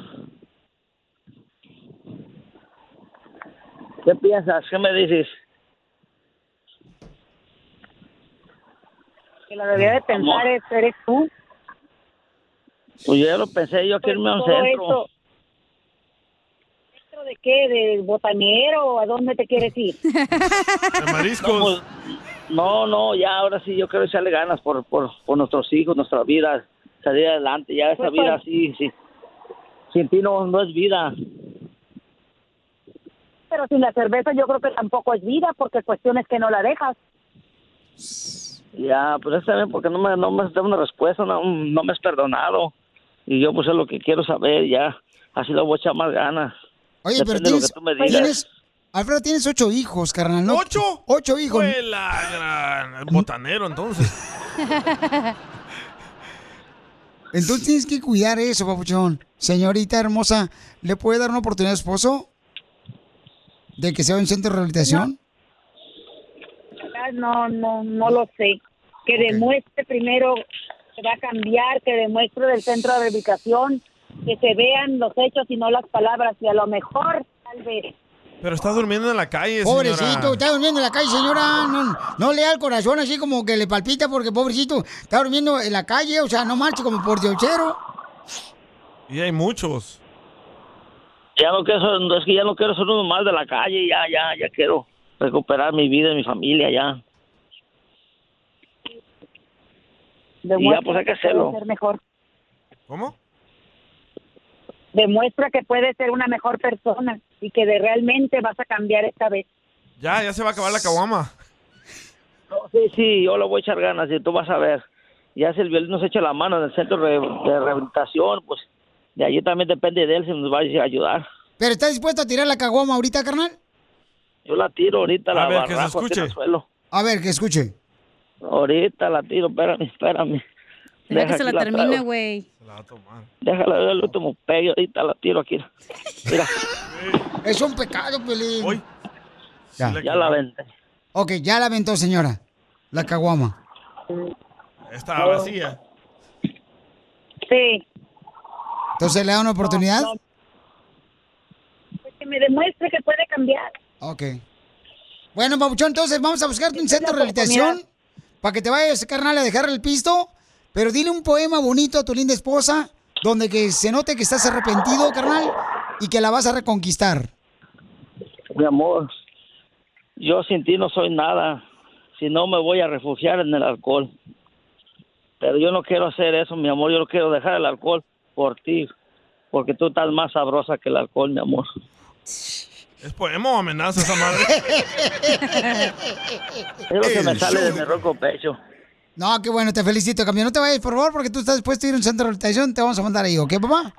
¿Qué piensas? ¿Qué me dices? Que la debería de pensar es, eres tú. Pues yo ya lo pensé, yo quiero irme a un centro. ¿Centro de qué? ¿De botanero? ¿A dónde te quieres ir? De mariscos. No, pues, no, no, ya ahora sí yo quiero echarle ganas por, por, por nuestros hijos, nuestra vida, salir adelante, ya esa Pues, vida pues. así, sí. Sin ti no, no es vida. Pero sin la cerveza yo creo que tampoco es vida, porque cuestión es que no la dejas. Ya, pues está bien porque no me, no me has dado una respuesta, no, no me has perdonado. Y yo pues es lo que quiero saber, ya. Así lo voy a echar más ganas. Oye, pero Depende de lo tienes, que tú me digas. tienes- Alfredo, tienes ocho hijos, carnal, ¿no? ¿Ocho? Ocho hijos. Fue la botanero, entonces. Entonces tienes que cuidar eso, papuchón. Señorita hermosa, ¿le puede dar una oportunidad a su esposo? ¿De que sea un centro de rehabilitación? No, no, no lo sé. Que demuestre primero que va a cambiar, que demuestre del centro de rehabilitación, que se vean los hechos y no las palabras. Y a lo mejor, tal vez. Pero está durmiendo en la calle, Pobrecito, señora. está durmiendo en la calle, señora. No, no le da el corazón así como que le palpita porque pobrecito está durmiendo en la calle, o sea, no marche como por diochero. Y hay muchos. Ya no quiero ser, es que ya no quiero ser uno más de la calle, ya, ya, ya quiero recuperar mi vida y mi familia, ya. Demuestra pues hay que hacerlo. ser mejor. ¿Cómo? Demuestra que puedes ser una mejor persona y que de realmente vas a cambiar esta vez. Ya, ya se va a acabar la caguama. Sí, sí, yo le voy a echar ganas y tú vas a ver. Ya si el violín nos echa la mano en el centro de de rehabilitación, pues de allí también depende de él si nos va a ayudar. ¿Pero está dispuesto a tirar la caguama ahorita, carnal? Yo la tiro ahorita, A la ver, que se barrajo aquí en escuche. el suelo. A ver, que escuche. Ahorita la tiro, espérame, espérame. Deja que se la la termine, güey. Déjala ver el último pegue, ahorita la tiro aquí. Mira, Es un pecado, Pelín. Ya. ya la vente. Ok, ya la aventó, señora. La caguama. Está vacía. Sí. Entonces le da una oportunidad. Pues que me demuestre que puede cambiar. Ok. Bueno, Pabuchón, entonces vamos a buscarte un centro de rehabilitación para que te vayas, carnal, a dejar el pisto. Pero dile un poema bonito a tu linda esposa donde que se note que estás arrepentido, carnal, y que la vas a reconquistar. Mi amor, yo sin ti no soy nada. Si no, me voy a refugiar en el alcohol. Pero yo no quiero hacer eso, mi amor. Yo no quiero dejar el alcohol por ti. Porque tú estás más sabrosa que el alcohol, mi amor. ¿Es poema o amenaza esa madre? Es lo que me sale de mi ronco pecho. No, qué bueno, te felicito, campeón. No te vayas, por favor, porque tú estás dispuesto a ir a un centro de rehabilitación. Te vamos a mandar ahí, ¿ok, papá?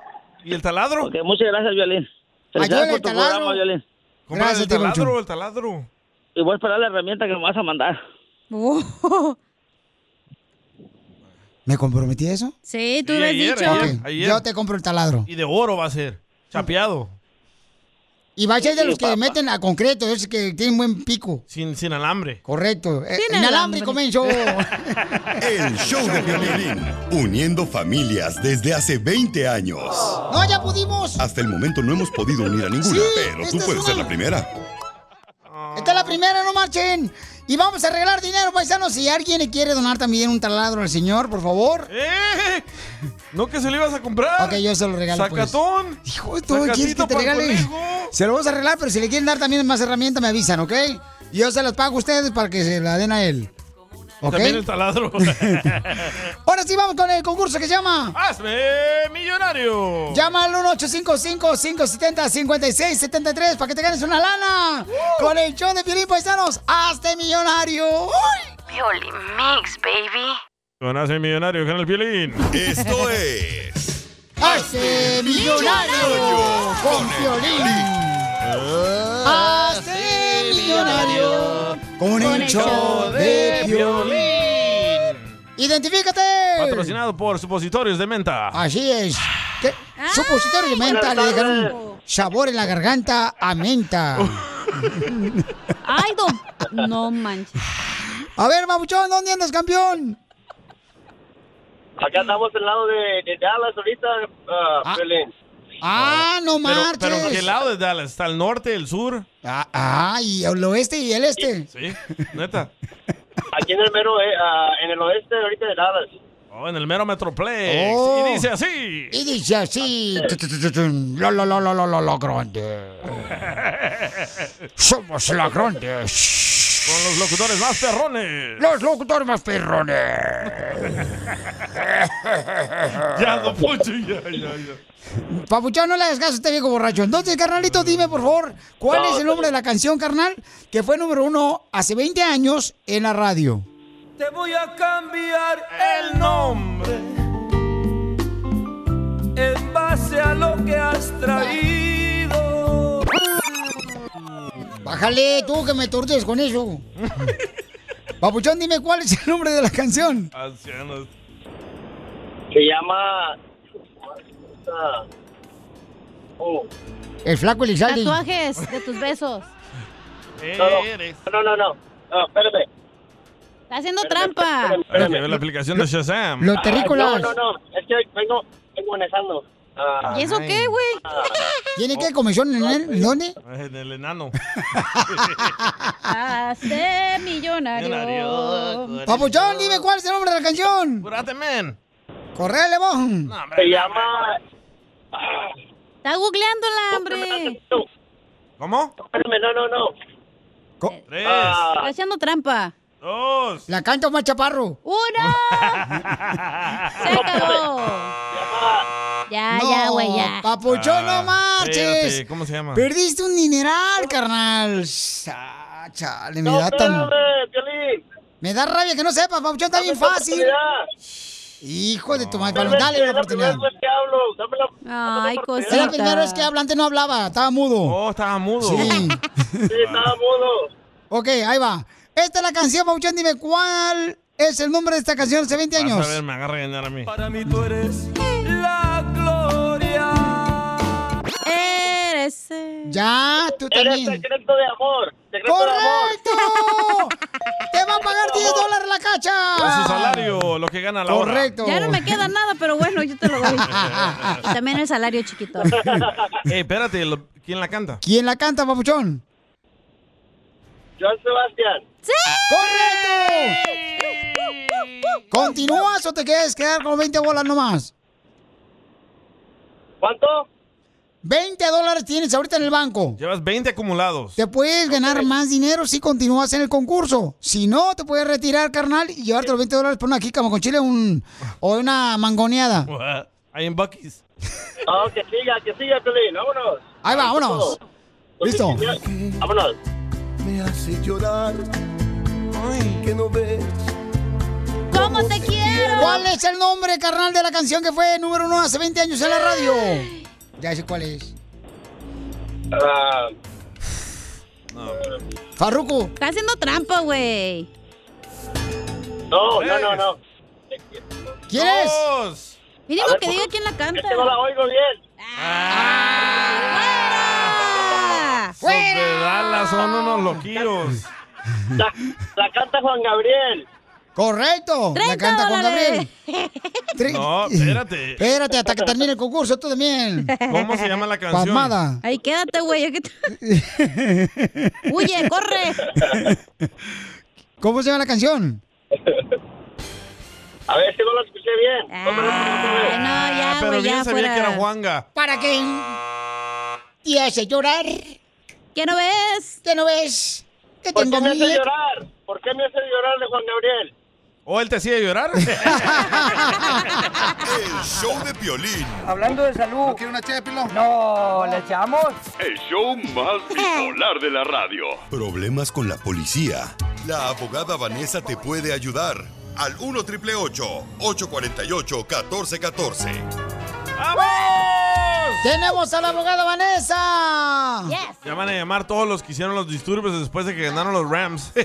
¿Y el taladro? Ok, muchas gracias, Violín. Ayúdale por tu taladro. programa, Violín. Compra Gracias, el taladro Pabuchón. o el taladro. Y voy a esperar la herramienta que me vas a mandar. ¿Me comprometí a eso? Sí, tú Sí, lo has ayer, dicho. ayer, Ok, ayer. Yo te compro el taladro. Y de oro va a ser. Chapeado. Y va a ser de Sí, los que papá. meten a concreto, esos que tienen buen pico. Sin, sin alambre. Correcto. Eh, Sin inalámbrico, alambre. menso. El show de Piolín, uniendo familias desde hace 20 años. No, ya pudimos. Hasta el momento no hemos podido unir a ninguna, Sí, pero tú es puedes ser la primera. Esta es la primera, no marchen. Y vamos a arreglar dinero, paisanos. Si alguien le quiere donar también un taladro al señor, por favor. ¡Eh! ¿No que se lo ibas a comprar? Ok, yo se lo regalo. pues. Sacatón. Hijo, ¿tú quieres que te regale? Se lo vamos a arreglar, pero si le quieren dar también más herramientas, me avisan, ¿ok? Y Yo se las pago a ustedes para que se la den a él. ¿Ok? También el taladro. Ahora sí vamos con el concurso que se llama. ¡Hazme millonario! Llama al 1-855-570-5673 para que te ganes una lana. Con el show de Piolín Paisanos, hazte millonario. Pioli Mix, baby. Con Hazme millonario con el violín. Esto es. ¡Hazte millonario con Piolín! ¡Hazte con el show de Piolín! ¡Identifícate! Patrocinado por Supositorios de Menta. Así es. ¿Qué? Supositorio de menta le dejaron sabor en la garganta a menta. Ay, don... No manches. A ver, Mabuchón, ¿dónde andas, campeón? Acá estamos al lado de, de Dallas ahorita, ah, Piolín. Ah, no Pero, marches. pero ¿en qué lado de Dallas? ¿Está el norte, el sur? Ah, ah, y el oeste y el este. Sí, neta. Aquí en el mero, eh, ah, en el oeste ahorita de Dallas. Oh, en el mero Metroplex. Oh. Y dice así. Y dice así. La, la, la, la, la, la, la grande. Somos la grande. Con los locutores más perrones. Los locutores más perrones. Ya, don Poncho, ya, ya, ya. Papuchón, no le hagas caso a este viejo borracho. Entonces, carnalito, dime, por favor, ¿cuál No, es el nombre de la canción, carnal, que fue número uno hace 20 años en la radio? Te voy a cambiar el nombre en base a lo que has traído. Bájale, tú que me torces con eso. Papuchón, dime cuál es el nombre de la canción. Ancianos. Se llama... ah, oh, El flaco Elizalde. Tatuajes de tus besos. no, no, no, no, no, espérame. Está haciendo trampa. Que ver la aplicación de Shazam. Los Ah, terrícolas. No, no, no, es que vengo, vengo manejando. Ah, ¿Y eso qué, güey? ¿Tiene que comisión en el, dónde? En el enano. Hazte millonario. Millonario. Papuchón, dime cuál es el nombre de la canción. Curate, men. Correle, vos. Se llama... Está googleándola, hombre. ¿Cómo? Espérame, no, no, no. Tres. Está haciendo trampa. Dos. La canta más chaparro. ¡Uno! ¡Se acabó! Ya, ya, güey, ya. Papuchón, no marches. Ah, Espérate, ¿Cómo se llama? Perdiste un dineral, carnal. Ah, chale, me No, da tan... Me da rabia que no sepas, Papuchón, está bien fácil. Hijo de tu madre, Paloma, dale una oportunidad. Es que hablo, dame la- Ay, Es la primera vez que habla, antes no hablaba, estaba mudo. Oh, estaba mudo. Sí. Sí, estaba mudo. ok, ahí va. Esta es la canción, Papuchón, dime cuál es el nombre de esta canción hace 20 años. Vas a ver, me agarra a mí. Para mí tú eres Eres. eh, Ya, tú Eres también. secreto de amor. Secreto de amor. ¡Correcto! ¡Te va a pagar 10 dólares la cacha! Con su salario, lo que gana la hora. Correcto. Ya no me queda nada, pero bueno, yo te lo doy. También el salario chiquito. Ey, espérate, lo- ¿quién la canta? ¿Quién la canta, Papuchón? Joan Sebastián. ¡Correcto! ¿Continúas o te quieres quedar con 20 bolas nomás? ¿Cuánto? 20 dólares tienes ahorita en el banco. Llevas 20 acumulados. Te puedes ganar más dinero si continúas en el concurso. Si no, te puedes retirar, carnal, y llevarte los 20 dólares por una jícama con chile un, o una mangoneada. Ahí en Bucky's. Oh, que siga, que siga, Piolín. Vámonos. Ahí va, vámonos. ¿Listo? Vámonos. Me hace llorar. Que no ves. ¿Cómo te quiero? ¿Cuál es el nombre, carnal, de la canción que fue número uno hace 20 años en la radio? Ya sé cuál es. Ah, Farruko. Está haciendo trampa, güey. no, no, no, no. ¿Quién es? Ver, que ¿por diga qué- quién la canta. Es que no la oigo bien. Los de Dallas son unos loquillos. La, la canta Juan Gabriel. Correcto. La canta Juan Gabriel. Tre- No, espérate. Espérate hasta que termine el concurso, tú también. ¿Cómo se llama la canción? Pasmada. Ahí quédate, güey. ya que te- Huye, corre. ¿Cómo se llama la canción? A ver si no la escuché bien. Ay, no, ya, Pero bien sabía fuera. que era Juanga. ¿Para qué? ¿Te hace llorar? ¿Qué no ves? ¿Qué no ves? Que ¿Por tengo qué me hace llorar? ¿Por qué me hace llorar de Juan Gabriel? ¿O él te hacía llorar? El show de Piolín. Hablando de salud. ¿No quiere una ché de pilón? No, ¿le echamos? El show más bipolar de la radio. Problemas con la policía. La abogada Vanessa te puede ayudar. Al 1 848 1414 ¡Vamos! ¡Tenemos a la abogada Vanessa! Ya van a llamar todos los que hicieron los disturbios después de que ganaron los Rams.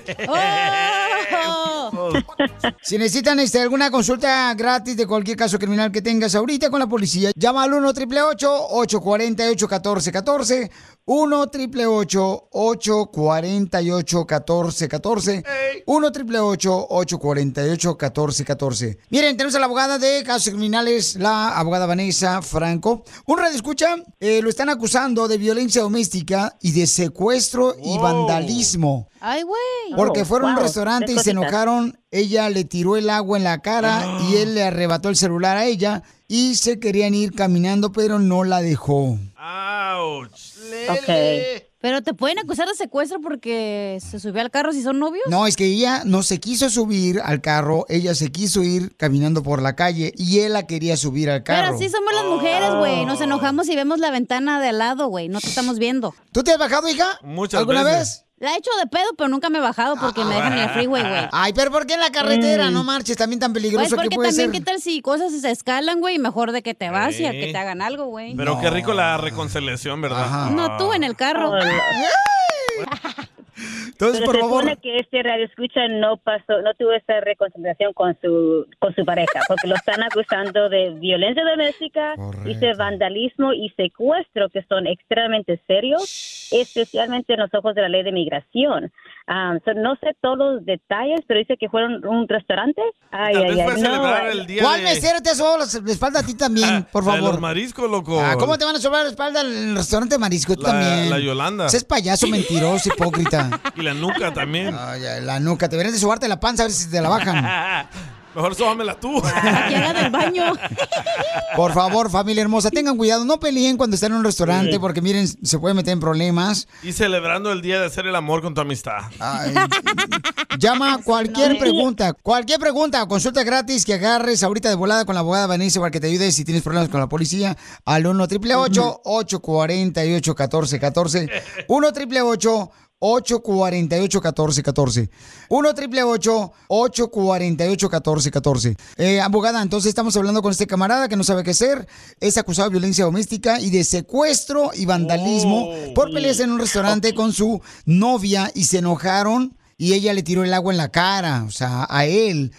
Si necesitan este, alguna consulta gratis de cualquier caso criminal que tengas ahorita con la policía, llama al 1 888 848 1414 1 888 848 1414 1 888 848 1414 Miren, tenemos a la abogada de casos criminales, la abogada Vanessa Franco. Un radio escucha, eh, lo están acusando de violencia doméstica y de secuestro y vandalismo. Ay, güey. Porque Oh, fueron a un restaurante y se enojaron. Ella le tiró el agua en la cara y él le arrebató el celular a ella y se querían ir caminando, pero no la dejó. ¡Auch! Pero te pueden acusar de secuestro porque se subió al carro si son novios. No, es que ella no se quiso subir al carro, ella se quiso ir caminando por la calle y él la quería subir al carro. Pero así somos las mujeres, güey. Nos enojamos y vemos la ventana de al lado, güey. No te estamos viendo. ¿Tú te has bajado, hija? Muchas ¿Alguna veces. vez? La he hecho de pedo, pero nunca me he bajado porque me dejan en el freeway, güey. Ay, pero ¿por qué en la carretera? Mm. No marches, también tan Pues peligroso porque que puede también, ser. ¿qué tal si cosas se escalan, güey? Mejor de que te vas y a Sí. que te hagan algo, güey. Pero qué rico la reconciliación, ¿verdad? No, tú en el carro. Entonces, Pero por se favor. supone que este radio escucha no pasó, no tuvo esta reconciliación con su con su pareja, porque lo están acusando de violencia doméstica, dice vandalismo y secuestro, que son extremadamente serios, especialmente en los ojos de la ley de migración. Ah, so, no sé todos los detalles, pero dice que fueron a un restaurante. Ay, Tal ay, vez ay, fue no, celebrar ay. el día ¿Cuál de... mesero te sobado la la espalda a ti también, por La de favor? los mariscos, loco. Ah, ¿Cómo te van a sobrar la espalda en el restaurante de marisco? Tú La- también. la Yolanda. Ese es payaso mentiroso, hipócrita. Y la nuca también. Ay, ay, la nuca. Te deberías de sobarte la panza a ver si te la bajan. Mejor sóbamela tú. Que haga del baño. Por favor, familia hermosa, tengan cuidado. No peleen cuando estén en un restaurante porque, miren, se pueden meter en problemas. Y celebrando el día de hacer el amor con tu amistad. Llama cualquier pregunta, cualquier pregunta o consulta gratis que agarres ahorita de volada con la abogada Vanessa para que te ayude si tienes problemas con la policía al 1 888 848 1414 1 888 848 1414 1 888 848 1414 eh, Abogada, entonces estamos hablando con este camarada que no sabe qué hacer. Es acusado de violencia doméstica y de secuestro y vandalismo por peleas en un restaurante con su novia y se enojaron y ella le tiró el agua en la cara, o sea, a él.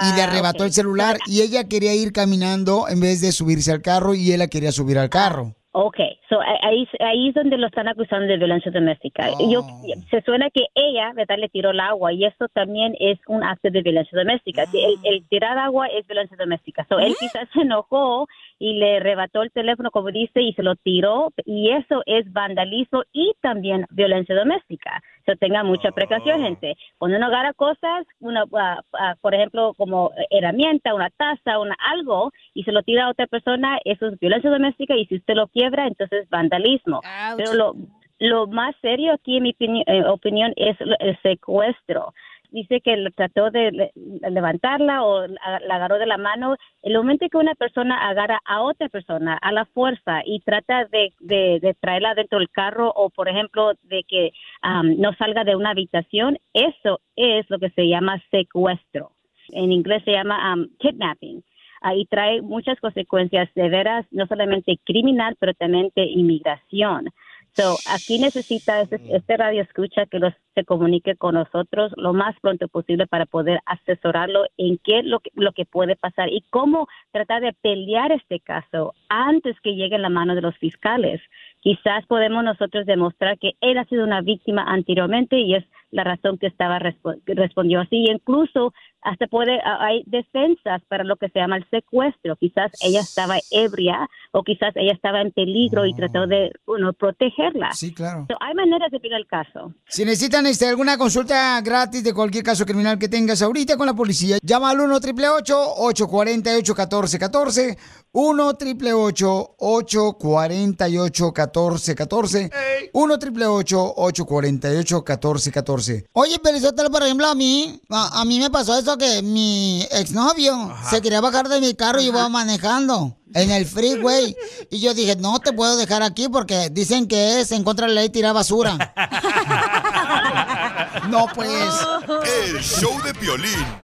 y le arrebató ok. el celular y ella quería ir caminando en vez de subirse al carro y él la quería subir al carro. Ok, so, ahí, ahí es donde lo están acusando de violencia doméstica. Yo, se suena que ella, ¿verdad?, le tiró el agua y eso también es un acto de violencia doméstica. El, el tirar agua es violencia doméstica. So, él quizás se enojó y le arrebató el teléfono, como dice, y se lo tiró y eso es vandalismo y también violencia doméstica. So, tenga mucha precaución, gente. Cuando uno agarra cosas, una, ah, ah, por ejemplo, como herramienta, una taza, una algo, y se lo tira a otra persona, eso es violencia doméstica y si usted lo quiebra, entonces es vandalismo. Pero lo, lo más serio aquí, en mi eh, opinión, es el secuestro. Dice que trató de le- levantarla o la agarró de la mano. El momento que una persona agarra a otra persona a la fuerza y trata de, de- de traerla dentro del carro o, por ejemplo, de que am, no salga de una habitación, eso es lo que se llama secuestro. En inglés se llama am, kidnapping. Ahí trae muchas consecuencias severas, no solamente criminal, pero también de inmigración. So, aquí necesita este, este radio escucha que los, se comunique con nosotros lo más pronto posible para poder asesorarlo en qué lo que, lo que puede pasar y cómo tratar de pelear este caso antes que llegue en la mano de los fiscales. Quizás podemos nosotros demostrar que él ha sido una víctima anteriormente y es la razón que estaba que respondió así. Incluso hasta puede a- hay defensas para lo que se llama el secuestro. Quizás ella estaba ebria o quizás ella estaba en peligro y trató de bueno, protegerla. Sí, claro. So, hay maneras de pelear el caso. Si necesitan este, alguna consulta gratis de cualquier caso criminal que tengas ahorita con la policía, llama al 1 888 848 1414 1 888 848 1414 1 888 848 1414 Oye, Pelizotelo, por ejemplo, a mí, a, a mí me pasó eso que mi exnovio se quería bajar de mi carro y iba manejando en el freeway. Y yo dije, no te puedo dejar aquí porque dicen que es en contra de la ley tirar basura. no, pues. El show de Piolín.